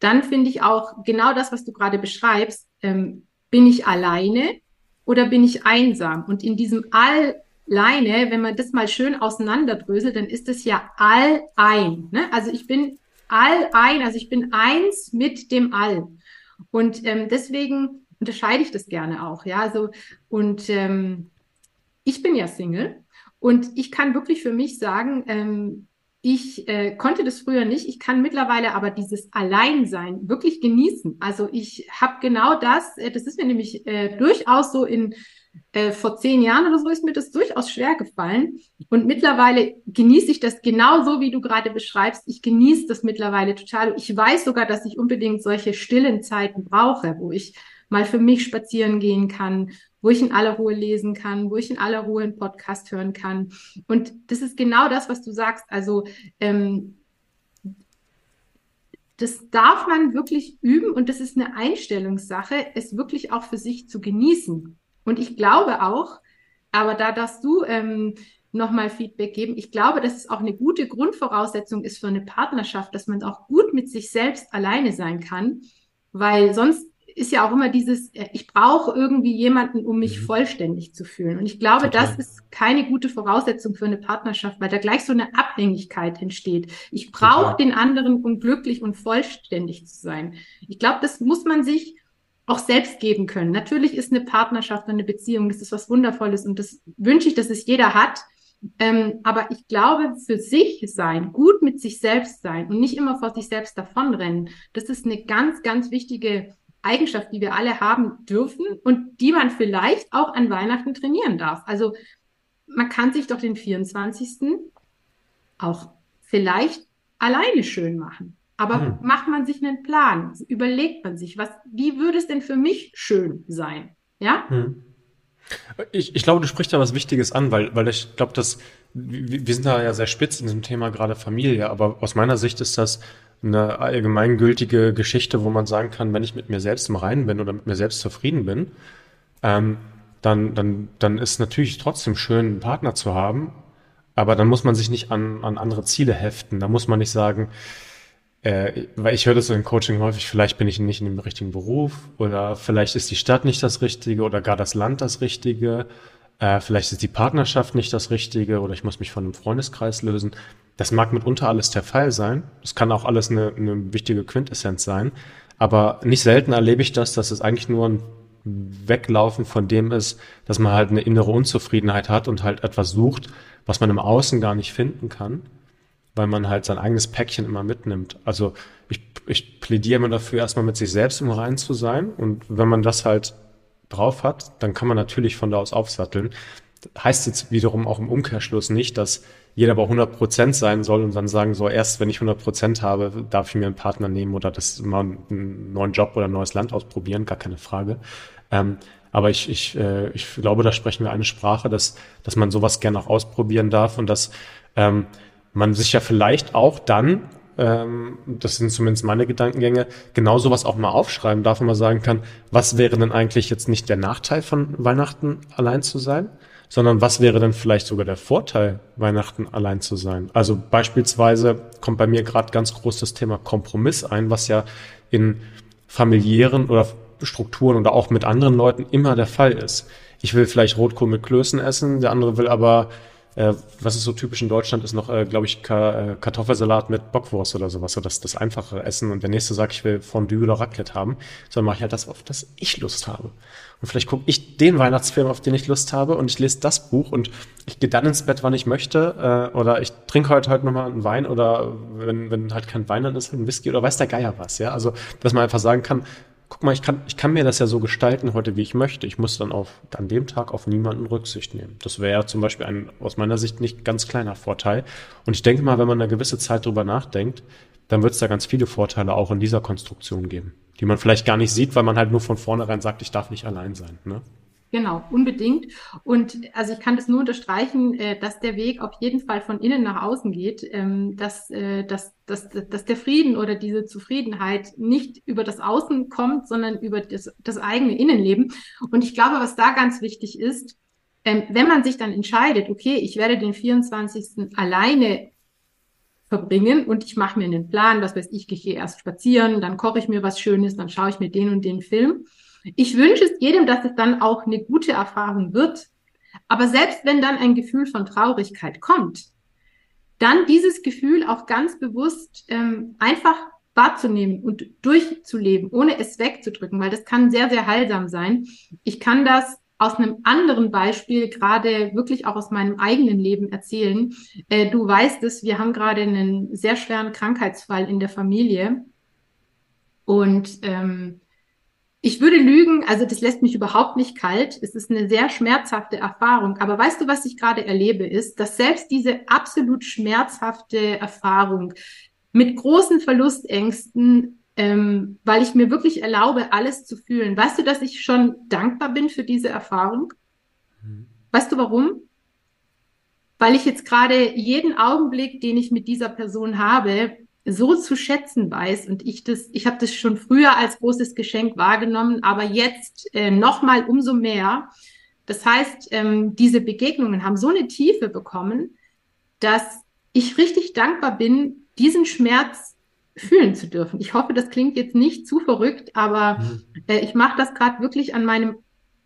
dann finde ich auch genau das, was du gerade beschreibst, ähm, bin ich alleine oder bin ich einsam? Und in diesem Alleine, wenn man das mal schön auseinanderdröselt, dann ist es ja all ein. Ne? Also ich bin all ein, also ich bin eins mit dem All. Und ähm, deswegen unterscheide ich das gerne auch. Ja, also und ähm, ich bin ja Single und ich kann wirklich für mich sagen, ähm, ich äh, konnte das früher nicht. Ich kann mittlerweile aber dieses Alleinsein wirklich genießen. Also ich habe genau das, äh, das ist mir nämlich äh, durchaus so in äh, vor zehn Jahren oder so ist mir das durchaus schwer gefallen. Und mittlerweile genieße ich das genauso, wie du gerade beschreibst. Ich genieße das mittlerweile total. Ich weiß sogar, dass ich unbedingt solche stillen Zeiten brauche, wo ich mal für mich spazieren gehen kann, wo ich in aller Ruhe lesen kann, wo ich in aller Ruhe einen Podcast hören kann. Und das ist genau das, was du sagst. Also ähm, das darf man wirklich üben und das ist eine Einstellungssache, es wirklich auch für sich zu genießen. Und ich glaube auch, Aber da darfst du ähm, nochmal Feedback geben. Ich glaube, dass es auch eine gute Grundvoraussetzung ist für eine Partnerschaft, dass man auch gut mit sich selbst alleine sein kann, weil sonst ist ja auch immer dieses, äh, ich brauche irgendwie jemanden, um mich mhm. vollständig zu fühlen. Und ich glaube, Total. das ist keine gute Voraussetzung für eine Partnerschaft, weil da gleich so eine Abhängigkeit entsteht. Ich brauche den anderen, um glücklich und vollständig zu sein. Ich glaube, das muss man sich auch selbst geben können. Natürlich ist eine Partnerschaft und eine Beziehung, das ist was Wundervolles und das wünsche ich, dass es jeder hat. Ähm, aber ich glaube, für sich sein, gut mit sich selbst sein und nicht immer vor sich selbst davonrennen, das ist eine ganz, ganz wichtige Eigenschaft, die wir alle haben dürfen und die man vielleicht auch an Weihnachten trainieren darf. Also man kann sich doch den 24. auch vielleicht alleine schön machen. Aber hm. macht man sich einen Plan, überlegt man sich, was, wie würde es denn für mich schön sein? Ja? Hm. Ich, ich glaube, du sprichst da was Wichtiges an, weil, weil ich glaube, dass wir sind da ja sehr spitz in diesem Thema gerade Familie, aber aus meiner Sicht ist das eine allgemeingültige Geschichte, wo man sagen kann, wenn ich mit mir selbst im Reinen bin oder mit mir selbst zufrieden bin, ähm, dann, dann, dann ist natürlich trotzdem schön, einen Partner zu haben, aber dann muss man sich nicht an, an andere Ziele heften. Da muss man nicht sagen, äh, weil ich höre das so im Coaching häufig, vielleicht bin ich nicht in dem richtigen Beruf oder vielleicht ist die Stadt nicht das Richtige oder gar das Land das Richtige. Äh, vielleicht ist die Partnerschaft nicht das Richtige oder ich muss mich von einem Freundeskreis lösen. Das mag mitunter alles der Fall sein. Das kann auch alles eine, eine wichtige Quintessenz sein. Aber nicht selten erlebe ich das, dass es eigentlich nur ein Weglaufen von dem ist, dass man halt eine innere Unzufriedenheit hat und halt etwas sucht, was man im Außen gar nicht finden kann weil man halt sein eigenes Päckchen immer mitnimmt. Also ich, ich plädiere immer dafür, erstmal mit sich selbst im Reinen zu sein. Und wenn man das halt drauf hat, dann kann man natürlich von da aus aufsatteln. Heißt jetzt wiederum auch im Umkehrschluss nicht, dass jeder bei 100 Prozent sein soll und dann sagen so, erst wenn ich 100 Prozent habe, darf ich mir einen Partner nehmen oder das mal einen neuen Job oder ein neues Land ausprobieren, gar keine Frage. Ähm, aber ich, ich, äh, ich glaube, da sprechen wir eine Sprache, dass, dass man sowas gerne auch ausprobieren darf und dass ähm, man sich ja vielleicht auch dann, ähm, das sind zumindest meine Gedankengänge, genau sowas auch mal aufschreiben darf und mal sagen kann, was wäre denn eigentlich jetzt nicht der Nachteil von Weihnachten allein zu sein, sondern was wäre denn vielleicht sogar der Vorteil, Weihnachten allein zu sein? Also beispielsweise kommt bei mir gerade ganz groß das Thema Kompromiss ein, was ja in familiären oder Strukturen oder auch mit anderen Leuten immer der Fall ist. Ich will vielleicht Rotkohl mit Klößen essen, der andere will aber äh, was ist so typisch in Deutschland, ist noch, äh, glaube ich, Ka äh, Kartoffelsalat mit Bockwurst oder sowas, so das, das einfache Essen. Und der nächste sagt, ich will Fondue oder Raclette haben. Sondern mache ich halt das, auf das ich Lust habe. Und vielleicht gucke ich den Weihnachtsfilm, auf den ich Lust habe, und ich lese das Buch und ich gehe dann ins Bett, wann ich möchte. Äh, oder ich trinke heute halt nochmal einen Wein oder wenn, wenn halt kein Wein dann ist, ein Whisky oder weiß der Geier was. Ja, also dass man einfach sagen kann, guck mal, ich kann, ich kann mir das ja so gestalten heute, wie ich möchte. Ich muss dann auf, an dem Tag auf niemanden Rücksicht nehmen. Das wäre ja zum Beispiel ein aus meiner Sicht nicht ganz kleiner Vorteil. Und ich denke mal, wenn man eine gewisse Zeit drüber nachdenkt, dann wird es da ganz viele Vorteile auch in dieser Konstruktion geben, die man vielleicht gar nicht sieht, weil man halt nur von vornherein sagt, ich darf nicht allein sein. Ne? Genau, unbedingt. Und also ich kann das nur unterstreichen, äh, dass der Weg auf jeden Fall von innen nach außen geht, ähm, dass, äh, dass, dass, dass der Frieden oder diese Zufriedenheit nicht über das Außen kommt, sondern über das, das eigene Innenleben. Und ich glaube, was da ganz wichtig ist, ähm, wenn man sich dann entscheidet, okay, ich werde den 24. alleine verbringen und ich mache mir einen Plan, was weiß ich, ich gehe erst spazieren, dann koche ich mir was Schönes, dann schaue ich mir den und den Film ich wünsche es jedem, dass es dann auch eine gute Erfahrung wird. Aber selbst wenn dann ein Gefühl von Traurigkeit kommt, dann dieses Gefühl auch ganz bewusst ähm, einfach wahrzunehmen und durchzuleben, ohne es wegzudrücken, weil das kann sehr, sehr heilsam sein. Ich kann das aus einem anderen Beispiel gerade wirklich auch aus meinem eigenen Leben erzählen. Äh, du weißt es, wir haben gerade einen sehr schweren Krankheitsfall in der Familie. Und ähm, ich würde lügen, also das lässt mich überhaupt nicht kalt. Es ist eine sehr schmerzhafte Erfahrung. Aber weißt du, was ich gerade erlebe, ist, dass selbst diese absolut schmerzhafte Erfahrung mit großen Verlustängsten, ähm, weil ich mir wirklich erlaube, alles zu fühlen. Weißt du, dass ich schon dankbar bin für diese Erfahrung? Mhm. Weißt du warum? Weil ich jetzt gerade jeden Augenblick, den ich mit dieser Person habe, so zu schätzen weiß und ich das, ich habe das schon früher als großes Geschenk wahrgenommen, aber jetzt äh, noch mal umso mehr, Das heißt, ähm, diese Begegnungen haben so eine Tiefe bekommen, dass ich richtig dankbar bin, diesen Schmerz fühlen zu dürfen. Ich hoffe, das klingt jetzt nicht zu verrückt, aber mhm. äh, ich mache das gerade wirklich an meinem,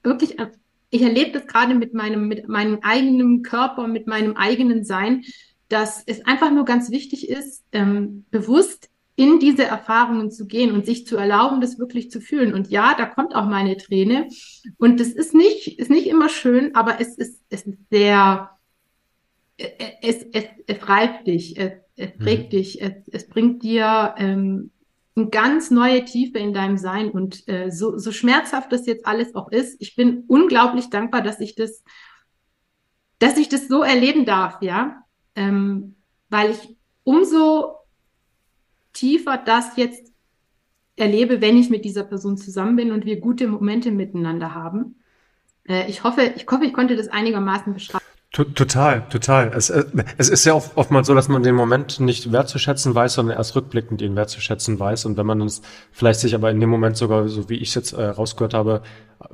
wirklich, an, ich erlebe das gerade mit meinem, mit meinem eigenen Körper, mit meinem eigenen Sein, dass es einfach nur ganz wichtig ist, ähm, bewusst in diese Erfahrungen zu gehen und sich zu erlauben, das wirklich zu fühlen. Und ja, da kommt auch meine Träne. Und das ist nicht, ist nicht immer schön, aber es ist, es ist sehr, es, es, es reift dich, es, es mhm. prägt mhm. dich, es, es bringt dir ähm, eine ganz neue Tiefe in deinem Sein. Und äh, so, so schmerzhaft das jetzt alles auch ist, ich bin unglaublich dankbar, dass ich das, dass ich das so erleben darf, ja. Ähm, weil ich umso tiefer das jetzt erlebe, wenn ich mit dieser Person zusammen bin und wir gute Momente miteinander haben. Äh, ich hoffe, ich hoffe, ich konnte das einigermaßen beschreiben. Total, total. Es, äh, es ist ja oft, oftmals so, dass man den Moment nicht wertzuschätzen weiß, sondern erst rückblickend ihn wertzuschätzen weiß. Und wenn man uns vielleicht sich aber in dem Moment sogar, so wie ich es jetzt äh, rausgehört habe,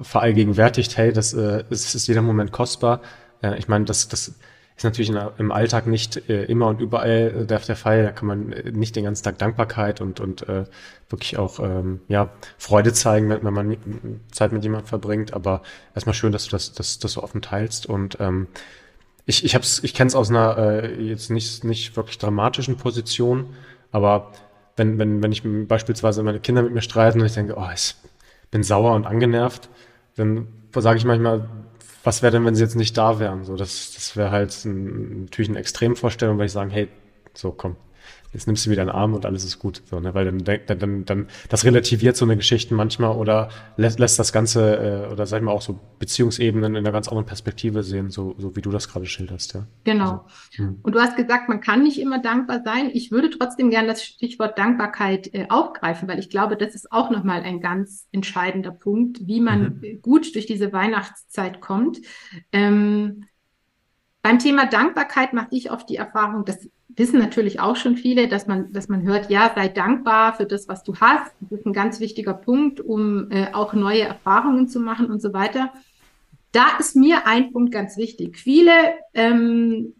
verallgegenwärtigt, hey, das, äh, es ist jeder Moment kostbar. Äh, ich meine, das, das ist natürlich im Alltag nicht äh, immer und überall äh, der, Fall. Da kann man äh, nicht den ganzen Tag Dankbarkeit und, und äh, wirklich auch ähm, ja, Freude zeigen, wenn, man Zeit mit jemandem verbringt. Aber erstmal schön, dass du das, das, das so offen teilst. Und ähm, ich, ich, ich kenne es aus einer äh, jetzt nicht, nicht wirklich dramatischen Position, aber wenn, wenn, wenn ich beispielsweise meine Kinder mit mir streiten und ich denke, oh, ich bin sauer und angenervt, dann sage ich manchmal, was wäre denn, wenn sie jetzt nicht da wären? So, das, das wäre halt ein, natürlich eine Extremvorstellung, weil ich sagen, hey, so komm, jetzt nimmst du wieder einen Arm und alles ist gut. So, ne? Weil dann, dann, dann, dann das relativiert so eine Geschichte manchmal oder lässt, lässt das Ganze äh, oder sag ich mal auch so Beziehungsebenen in einer ganz anderen Perspektive sehen, so, so wie du das gerade schilderst, ja. Genau. Also, hm. und du hast gesagt, man kann nicht immer dankbar sein. Ich würde trotzdem gerne das Stichwort Dankbarkeit äh, aufgreifen, weil ich glaube, das ist auch nochmal ein ganz entscheidender Punkt, wie man mhm. gut durch diese Weihnachtszeit kommt. Ähm, beim Thema Dankbarkeit mache ich oft die Erfahrung, dass wissen natürlich auch schon viele, dass man, dass man hört, ja, sei dankbar für das, was du hast. Das ist ein ganz wichtiger Punkt, um äh, auch neue Erfahrungen zu machen und so weiter. Da ist mir ein Punkt ganz wichtig. Viele ähm,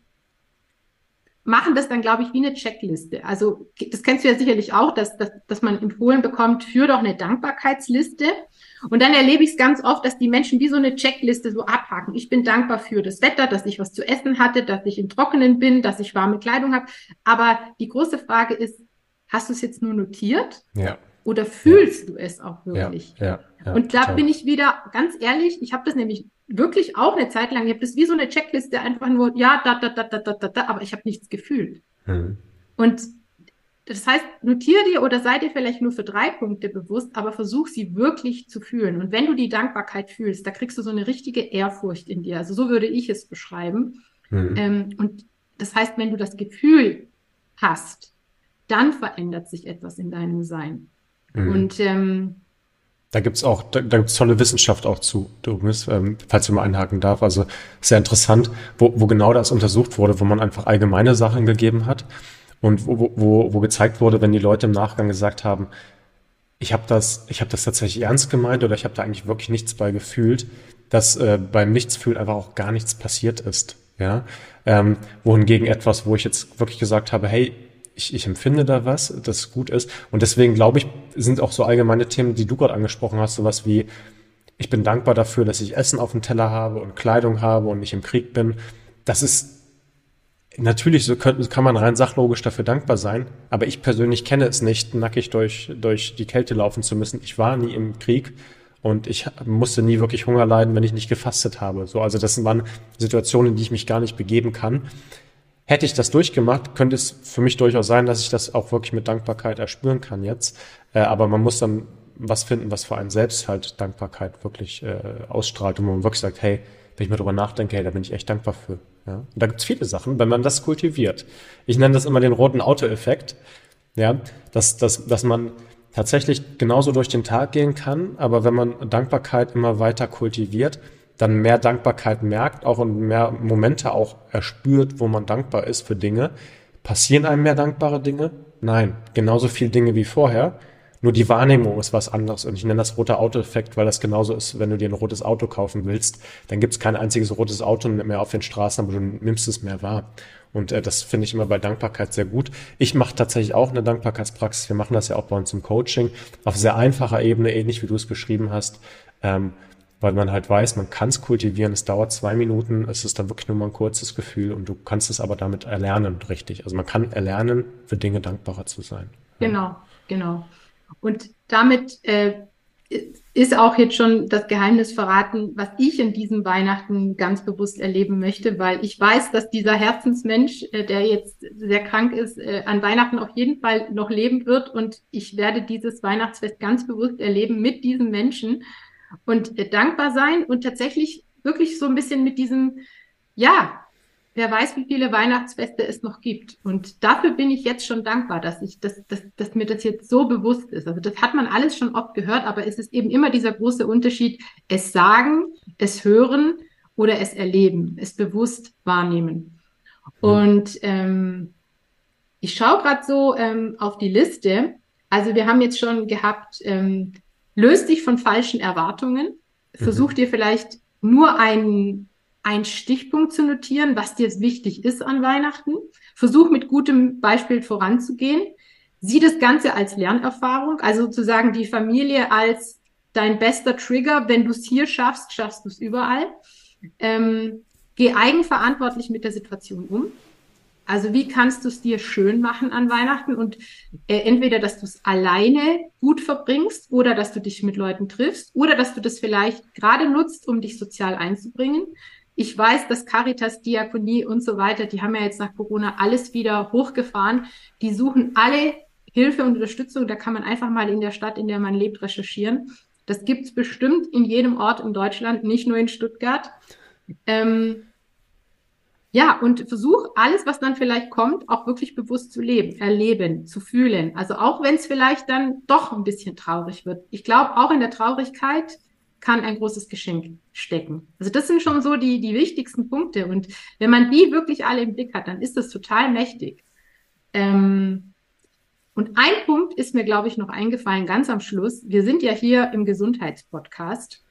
machen das dann, glaube ich, wie eine Checkliste. Also das kennst du ja sicherlich auch, dass, dass, dass man empfohlen bekommt, für doch eine Dankbarkeitsliste. Und dann erlebe ich es ganz oft, dass die Menschen wie so eine Checkliste so abhaken. Ich bin dankbar für das Wetter, dass ich was zu essen hatte, dass ich im Trockenen bin, dass ich warme Kleidung habe. Aber die große Frage ist, hast du es jetzt nur notiert? Ja. Oder fühlst ja. du es auch wirklich? Ja, ja, ja Und da total. bin ich wieder ganz ehrlich, ich habe das nämlich wirklich auch eine Zeit lang, ich habe das wie so eine Checkliste einfach nur, ja, da, da, da, da, da, da, da aber ich habe nichts gefühlt. Mhm. Und das heißt, notiere dir oder sei dir vielleicht nur für drei Punkte bewusst, aber versuch sie wirklich zu fühlen. Und wenn du die Dankbarkeit fühlst, da kriegst du so eine richtige Ehrfurcht in dir. Also so würde ich es beschreiben. Mhm. Ähm, und das heißt, wenn du das Gefühl hast, dann verändert sich etwas in deinem Sein. Mhm. Und ähm, da gibt's auch, da, da gibt's tolle Wissenschaft auch zu, Doris, ähm, falls du mal einhaken darf. Also sehr interessant, wo, wo genau das untersucht wurde, wo man einfach allgemeine Sachen gegeben hat und wo, wo, wo gezeigt wurde, wenn die Leute im Nachgang gesagt haben, ich habe das, ich habe das tatsächlich ernst gemeint oder ich habe da eigentlich wirklich nichts bei gefühlt, dass äh, beim Nichtsfühlen einfach auch gar nichts passiert ist. Ja, ähm, wohingegen etwas, wo ich jetzt wirklich gesagt habe, hey, ich, ich empfinde da was, das gut ist. Und deswegen glaube ich, sind auch so allgemeine Themen, die du gerade angesprochen hast, sowas wie, ich bin dankbar dafür, dass ich Essen auf dem Teller habe und Kleidung habe und nicht im Krieg bin. Das ist Natürlich so kann, kann man rein sachlogisch dafür dankbar sein, aber ich persönlich kenne es nicht, nackig durch, durch die Kälte laufen zu müssen. Ich war nie im Krieg und ich musste nie wirklich Hunger leiden, wenn ich nicht gefastet habe. So, also das waren Situationen, in die ich mich gar nicht begeben kann. Hätte ich das durchgemacht, könnte es für mich durchaus sein, dass ich das auch wirklich mit Dankbarkeit erspüren kann jetzt. Äh, aber man muss dann was finden, was für einen selbst halt Dankbarkeit wirklich äh, ausstrahlt und man wirklich sagt, hey, wenn ich mal drüber nachdenke, hey, da bin ich echt dankbar für. Ja? Und da gibt's viele Sachen, wenn man das kultiviert. Ich nenne das immer den roten Auto-Effekt. Ja, dass, dass, dass man tatsächlich genauso durch den Tag gehen kann, aber wenn man Dankbarkeit immer weiter kultiviert, dann mehr Dankbarkeit merkt, auch und mehr Momente auch erspürt, wo man dankbar ist für Dinge. Passieren einem mehr dankbare Dinge? Nein, genauso viel Dinge wie vorher. Nur die Wahrnehmung ist was anderes. Und ich nenne das roter Auto-Effekt, weil das genauso ist, wenn du dir ein rotes Auto kaufen willst, dann gibt es kein einziges rotes Auto mehr auf den Straßen, aber du nimmst es mehr wahr. Und äh, das finde ich immer bei Dankbarkeit sehr gut. Ich mache tatsächlich auch eine Dankbarkeitspraxis. Wir machen das ja auch bei uns im Coaching auf sehr einfacher Ebene, ähnlich wie du es beschrieben hast. Ähm, weil man halt weiß, man kann es kultivieren, es dauert zwei Minuten, es ist dann wirklich nur mal ein kurzes Gefühl und du kannst es aber damit erlernen, richtig. Also man kann erlernen, für Dinge dankbarer zu sein. Genau, genau. Und damit äh, ist auch jetzt schon das Geheimnis verraten, was ich in diesem Weihnachten ganz bewusst erleben möchte, weil ich weiß, dass dieser Herzensmensch, äh, der jetzt sehr krank ist, äh, an Weihnachten auf jeden Fall noch leben wird und ich werde dieses Weihnachtsfest ganz bewusst erleben mit diesem Menschen und äh, dankbar sein und tatsächlich wirklich so ein bisschen mit diesem, ja, wer weiß, wie viele Weihnachtsfeste es noch gibt. Und dafür bin ich jetzt schon dankbar, dass ich, dass, dass, dass mir das jetzt so bewusst ist. Also das hat man alles schon oft gehört, aber es ist eben immer dieser große Unterschied, es sagen, es hören oder es erleben, es bewusst wahrnehmen. Und ähm, ich schaue gerade so ähm, auf die Liste. Also wir haben jetzt schon gehabt, ähm, löst dich von falschen Erwartungen. Versuch mhm. dir vielleicht nur einen, einen Stichpunkt zu notieren, was dir wichtig ist an Weihnachten. Versuch mit gutem Beispiel voranzugehen. Sieh das Ganze als Lernerfahrung, also sozusagen die Familie als dein bester Trigger. Wenn du es hier schaffst, schaffst du es überall. Ähm, geh eigenverantwortlich mit der Situation um. Also wie kannst du es dir schön machen an Weihnachten und äh, entweder, dass du es alleine gut verbringst oder dass du dich mit Leuten triffst oder dass du das vielleicht gerade nutzt, um dich sozial einzubringen. Ich weiß, dass Caritas, Diakonie und so weiter, die haben ja jetzt nach Corona alles wieder hochgefahren. Die suchen alle Hilfe und Unterstützung. Da kann man einfach mal in der Stadt, in der man lebt, recherchieren. Das gibt's bestimmt in jedem Ort in Deutschland, nicht nur in Stuttgart. Ähm, ja, und versuch alles, was dann vielleicht kommt, auch wirklich bewusst zu leben, erleben, zu fühlen. Also auch wenn es vielleicht dann doch ein bisschen traurig wird. Ich glaube, auch in der Traurigkeit kann ein großes Geschenk stecken. Also das sind schon so die, die wichtigsten Punkte. Und wenn man die wirklich alle im Blick hat, dann ist das total mächtig. Ähm, und ein Punkt ist mir, glaube ich, noch eingefallen, ganz am Schluss. Wir sind ja hier im Gesundheitspodcast.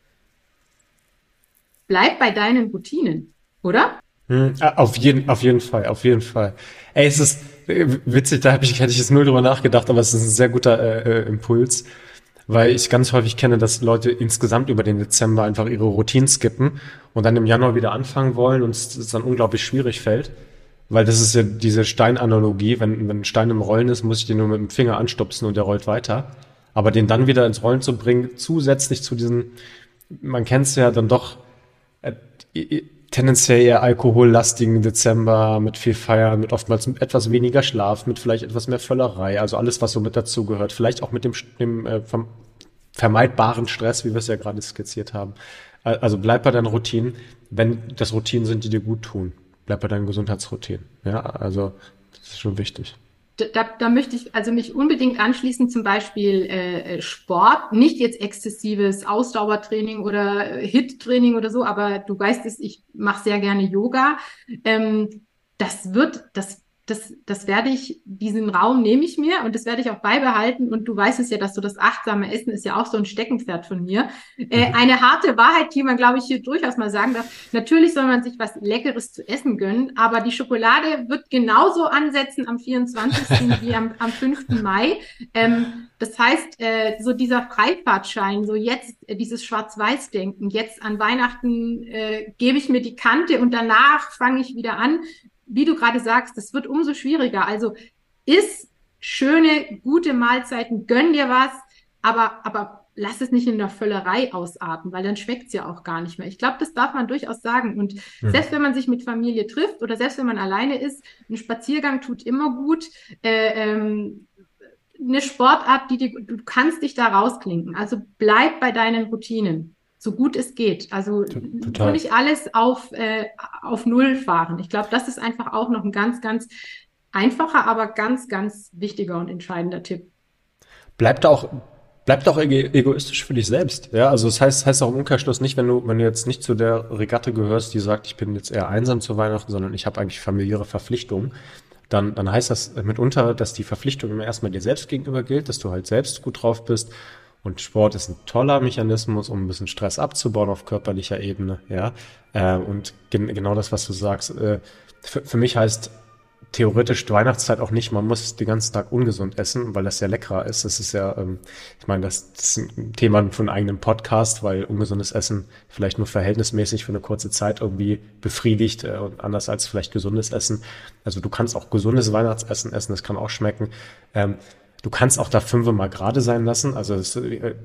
Bleib bei deinen Routinen, oder? Hm, auf jeden, auf jeden Fall, auf jeden Fall. Ey, es ist äh, witzig, da hab ich, hätte ich jetzt null drüber nachgedacht, aber es ist ein sehr guter äh, äh, Impuls, weil ich ganz häufig kenne, dass Leute insgesamt über den Dezember einfach ihre Routinen skippen und dann im Januar wieder anfangen wollen und es dann unglaublich schwierig fällt. Weil das ist ja diese Steinanalogie, wenn, wenn ein Stein im Rollen ist, muss ich den nur mit dem Finger anstupsen und der rollt weiter. Aber den dann wieder ins Rollen zu bringen, zusätzlich zu diesen, man kennt es ja dann doch, äh, tendenziell eher alkohollastigen Dezember mit viel Feiern, mit oftmals etwas weniger Schlaf, mit vielleicht etwas mehr Völlerei, also alles, was so mit dazu gehört. Vielleicht auch mit dem, dem äh, vermeidbaren Stress, wie wir es ja gerade skizziert haben. Also bleib bei deinen Routinen, wenn das Routinen sind, die dir gut tun. Bleib bei deinen Gesundheitsroutinen. Ja, also das ist schon wichtig da, da möchte ich also mich unbedingt anschließen, zum Beispiel äh, Sport, nicht jetzt exzessives Ausdauertraining oder Hit-Training oder so, aber du weißt es, ich mache sehr gerne Yoga. Ähm, das wird, das das, das werde ich, diesen Raum nehme ich mir und das werde ich auch beibehalten. Und du weißt es ja, dass so das achtsame Essen ist ja auch so ein Steckenpferd von mir. Äh, mhm. eine harte Wahrheit, die man, glaube ich, hier durchaus mal sagen darf. Natürlich soll man sich was Leckeres zu essen gönnen, aber die Schokolade wird genauso ansetzen am 24. wie am, am 5. Mai. Ähm, das heißt, äh, so dieser Freifahrtschein, so jetzt äh, dieses Schwarz-Weiß-Denken, jetzt an Weihnachten äh, gebe ich mir die Kante und danach fange ich wieder an wie du gerade sagst, das wird umso schwieriger. Also ist schöne, gute Mahlzeiten, gönn dir was, aber, aber lass es nicht in der Völlerei ausarten, weil dann schmeckt es ja auch gar nicht mehr. Ich glaube, das darf man durchaus sagen. Und mhm. selbst wenn man sich mit Familie trifft oder selbst wenn man alleine ist, ein Spaziergang tut immer gut. Äh, ähm, eine Sportart, die, die du kannst dich da rausklinken. Also bleib bei deinen Routinen so gut es geht. Also Total. nicht alles auf, äh, auf Null fahren. Ich glaube, das ist einfach auch noch ein ganz, ganz einfacher, aber ganz, ganz wichtiger und entscheidender Tipp. Bleibt auch, bleibt auch egoistisch für dich selbst. Ja, also das heißt, heißt auch im Umkehrschluss nicht, wenn du, wenn du jetzt nicht zu der Regatte gehörst, die sagt, ich bin jetzt eher einsam zu Weihnachten, sondern ich habe eigentlich familiäre Verpflichtungen dann, dann heißt das mitunter, dass die Verpflichtung immer erstmal dir selbst gegenüber gilt, dass du halt selbst gut drauf bist. Und Sport ist ein toller Mechanismus, um ein bisschen Stress abzubauen auf körperlicher Ebene, ja. Äh, und gen genau das, was du sagst, äh, für, mich heißt theoretisch Weihnachtszeit auch nicht, man muss den ganzen Tag ungesund essen, weil das ja leckerer ist. Das ist ja, ähm, ich meine, das, das ist ein Thema von einem eigenen Podcast, weil ungesundes Essen vielleicht nur verhältnismäßig für eine kurze Zeit irgendwie befriedigt äh, und anders als vielleicht gesundes Essen. Also du kannst auch gesundes Weihnachtsessen essen, das kann auch schmecken. Ähm, Du kannst auch da fünfmal gerade sein lassen. Also es,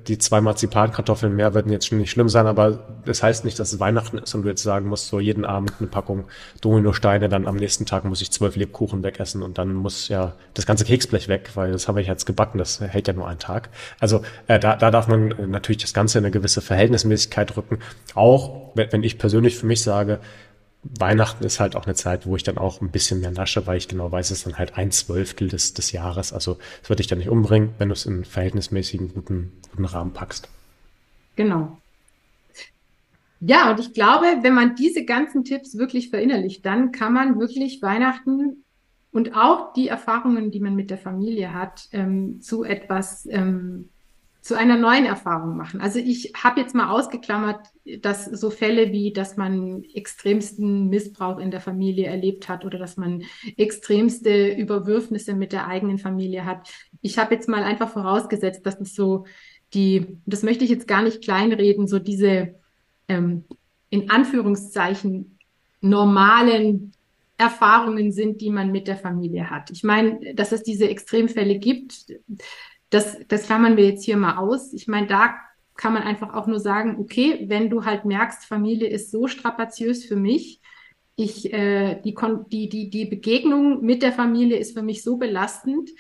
die zwei Marzipankartoffeln mehr würden jetzt schon nicht schlimm sein, aber das heißt nicht, dass es Weihnachten ist und du jetzt sagen musst, so jeden Abend eine Packung Dominosteine, dann am nächsten Tag muss ich zwölf Lebkuchen wegessen und dann muss ja das ganze Keksblech weg, weil das habe ich jetzt gebacken, das hält ja nur einen Tag. Also äh, da, da darf man natürlich das Ganze in eine gewisse Verhältnismäßigkeit drücken. Auch wenn ich persönlich für mich sage, Weihnachten ist halt auch eine Zeit, wo ich dann auch ein bisschen mehr nasche, weil ich genau weiß, es ist dann halt ein Zwölftel des, des Jahres. Also es wird dich dann nicht umbringen, wenn du es in verhältnismäßigen guten, guten Rahmen packst. Genau. Ja, und ich glaube, wenn man diese ganzen Tipps wirklich verinnerlicht, dann kann man wirklich Weihnachten und auch die Erfahrungen, die man mit der Familie hat, ähm, zu etwas ähm, zu einer neuen Erfahrung machen. Also ich habe jetzt mal ausgeklammert, dass so Fälle wie, dass man extremsten Missbrauch in der Familie erlebt hat oder dass man extremste Überwürfnisse mit der eigenen Familie hat. Ich habe jetzt mal einfach vorausgesetzt, dass es so die, das möchte ich jetzt gar nicht kleinreden, so diese ähm, in Anführungszeichen normalen Erfahrungen sind, die man mit der Familie hat. Ich meine, dass es diese Extremfälle gibt, das, das klammern wir jetzt hier mal aus. Ich meine, da kann man einfach auch nur sagen, okay, wenn du halt merkst, Familie ist so strapaziös für mich, ich, äh, die, die, die, die Begegnung mit der Familie ist für mich so belastend.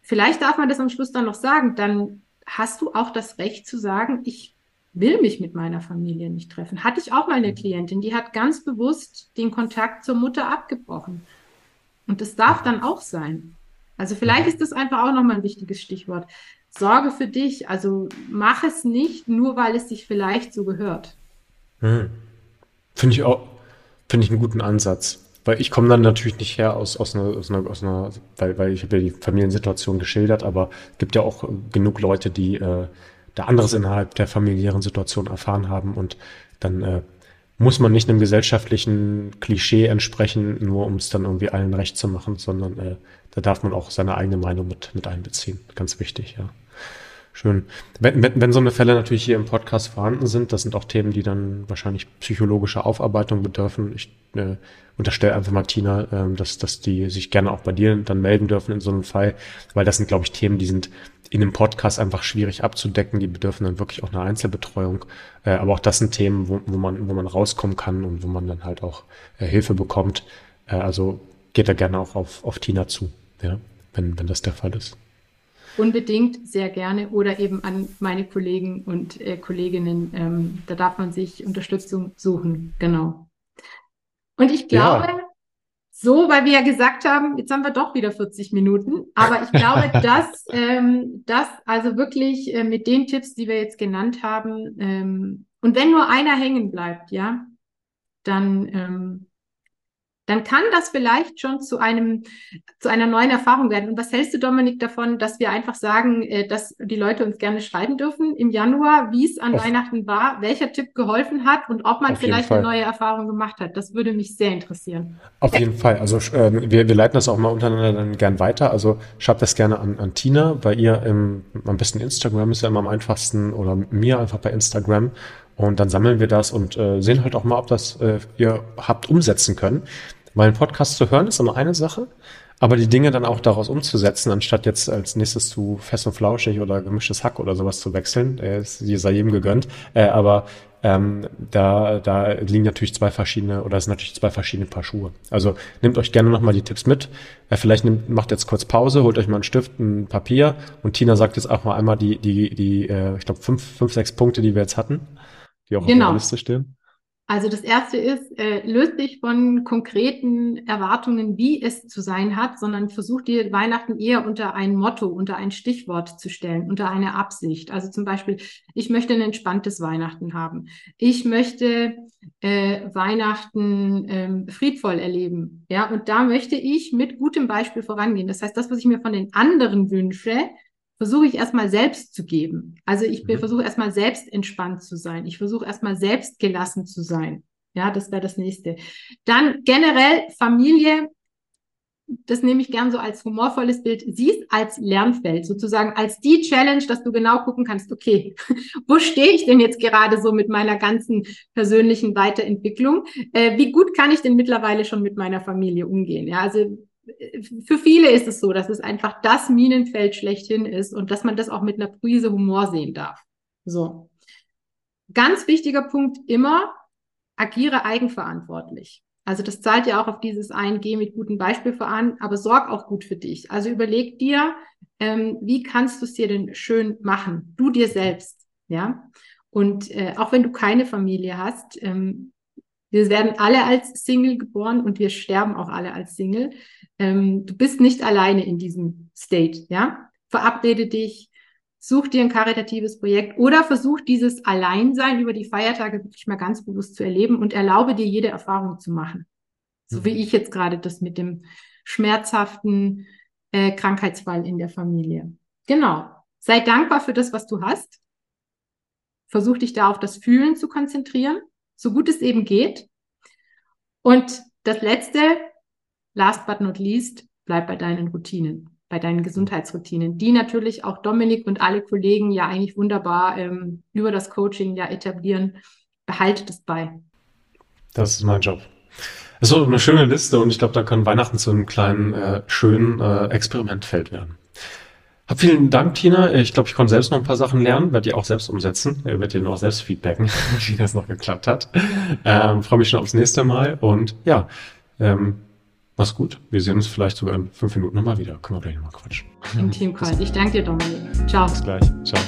Vielleicht darf man das am Schluss dann noch sagen, dann hast du auch das Recht zu sagen, ich will mich mit meiner Familie nicht treffen. Hatte ich auch mal eine Klientin, die hat ganz bewusst den Kontakt zur Mutter abgebrochen. Und das darf dann auch sein. Also vielleicht mhm. ist das einfach auch nochmal ein wichtiges Stichwort. Sorge für dich, also mach es nicht, nur weil es sich vielleicht so gehört. Hm. Finde ich auch, finde ich einen guten Ansatz. Weil ich komme dann natürlich nicht her aus, aus, einer, aus, einer, aus einer, weil, weil ich habe ja die Familiensituation geschildert, aber es gibt ja auch genug Leute, die äh, da anderes innerhalb der familiären Situation erfahren haben und dann äh, muss man nicht einem gesellschaftlichen Klischee entsprechen, nur um es dann irgendwie allen recht zu machen, sondern äh, da darf man auch seine eigene Meinung mit, mit einbeziehen. Ganz wichtig, ja. Schön. Wenn, wenn, wenn so eine Fälle natürlich hier im Podcast vorhanden sind, das sind auch Themen, die dann wahrscheinlich psychologische Aufarbeitung bedürfen. Ich äh, unterstelle einfach Martina, äh, dass, dass die sich gerne auch bei dir dann melden dürfen in so einem Fall, weil das sind, glaube ich, Themen, die sind in einem Podcast einfach schwierig abzudecken. Die bedürfen dann wirklich auch eine Einzelbetreuung. Äh, aber auch das sind Themen, wo, wo, man, wo man rauskommen kann und wo man dann halt auch äh, Hilfe bekommt. Äh, also geht da gerne auch auf, auf Tina zu ja, wenn, wenn das der Fall ist. Unbedingt, sehr gerne oder eben an meine Kollegen und äh, Kolleginnen. Ähm, da darf man sich Unterstützung suchen, genau. Und ich glaube, ja. so, weil wir ja gesagt haben, jetzt haben wir doch wieder 40 Minuten, aber ich glaube, dass ähm, das also wirklich äh, mit den Tipps, die wir jetzt genannt haben, ähm, und wenn nur einer hängen bleibt, ja, dann ähm, dann kann das vielleicht schon zu einem, zu einer neuen Erfahrung werden. Und was hältst du, Dominik, davon, dass wir einfach sagen, äh, dass die Leute uns gerne schreiben dürfen im Januar, wie es an auf, Weihnachten war, welcher Tipp geholfen hat und ob man vielleicht eine neue Erfahrung gemacht hat? Das würde mich sehr interessieren. Auf jeden Fall. Also äh, wir, wir leiten das auch mal untereinander dann gern weiter. Also schreibt das gerne an, an Tina, bei ihr im, am besten Instagram ist ja immer am einfachsten oder mir einfach bei Instagram. Und dann sammeln wir das und äh, sehen halt auch mal, ob das äh, ihr habt umsetzen können. Weil ein Podcast zu hören ist immer eine Sache, aber die Dinge dann auch daraus umzusetzen, anstatt jetzt als nächstes zu fest und flauschig oder gemischtes Hack oder sowas zu wechseln, äh, ist sei jedem gegönnt. Äh, aber ähm, da, da liegen natürlich zwei verschiedene oder es sind natürlich zwei verschiedene Paar Schuhe. Also nehmt euch gerne nochmal die Tipps mit. Äh, vielleicht nehmt, macht jetzt kurz Pause, holt euch mal einen Stift, ein Papier und Tina sagt jetzt auch mal einmal die, die, die, äh, ich glaube, fünf, fünf, sechs Punkte, die wir jetzt hatten, die auch genau. auf der Liste stehen. Also das erste ist, äh, löst dich von konkreten Erwartungen, wie es zu sein hat, sondern versuch dir Weihnachten eher unter ein Motto, unter ein Stichwort zu stellen, unter eine Absicht. Also zum Beispiel, ich möchte ein entspanntes Weihnachten haben. Ich möchte äh, Weihnachten ähm, friedvoll erleben. Ja, und da möchte ich mit gutem Beispiel vorangehen. Das heißt, das, was ich mir von den anderen wünsche, versuche ich erstmal selbst zu geben. Also ich mhm. versuche erstmal selbst entspannt zu sein. Ich versuche erstmal selbst gelassen zu sein. Ja, das wäre das nächste. Dann generell Familie, das nehme ich gern so als humorvolles Bild, siehst als Lernfeld, sozusagen als die Challenge, dass du genau gucken kannst, okay, wo stehe ich denn jetzt gerade so mit meiner ganzen persönlichen Weiterentwicklung? Äh, wie gut kann ich denn mittlerweile schon mit meiner Familie umgehen? Ja, also für viele ist es so, dass es einfach das Minenfeld schlechthin ist und dass man das auch mit einer Prise Humor sehen darf. So. Ganz wichtiger Punkt immer, agiere eigenverantwortlich. Also das zahlt ja auch auf dieses ein, geh mit gutem Beispiel voran, aber sorg auch gut für dich. Also überleg dir, ähm, wie kannst du es dir denn schön machen? Du dir selbst, ja. Und äh, auch wenn du keine Familie hast, ähm, wir werden alle als Single geboren und wir sterben auch alle als Single. Ähm, du bist nicht alleine in diesem State, ja? Verabrede dich, such dir ein karitatives Projekt oder versuch dieses Alleinsein über die Feiertage wirklich mal ganz bewusst zu erleben und erlaube dir jede Erfahrung zu machen. So wie mhm. ich jetzt gerade das mit dem schmerzhaften äh, Krankheitsfall in der Familie. Genau. Sei dankbar für das, was du hast. Versuch dich da auf das Fühlen zu konzentrieren, so gut es eben geht. Und das Letzte, last but not least, bleib bei deinen Routinen, bei deinen Gesundheitsroutinen, die natürlich auch Dominik und alle Kollegen ja eigentlich wunderbar ähm, über das Coaching ja etablieren. Behalte das bei. Das ist mein Job. Das ist eine schöne Liste und ich glaube, da kann Weihnachten zu einem kleinen, äh, schönen äh, Experimentfeld werden. Hab vielen Dank, Tina. Ich glaube, ich konnte selbst noch ein paar Sachen lernen, werde die auch selbst umsetzen. Ich werde dir noch selbst feedbacken, wie das noch geklappt hat. Ähm, Freue mich schon aufs nächste Mal und ja, ähm, Mach's gut. Wir sehen uns vielleicht sogar in fünf Minuten nochmal wieder. Können wir gleich nochmal quatschen. Im Teamcall. Ich danke dir, Dominik. Ciao. Bis gleich. Ciao.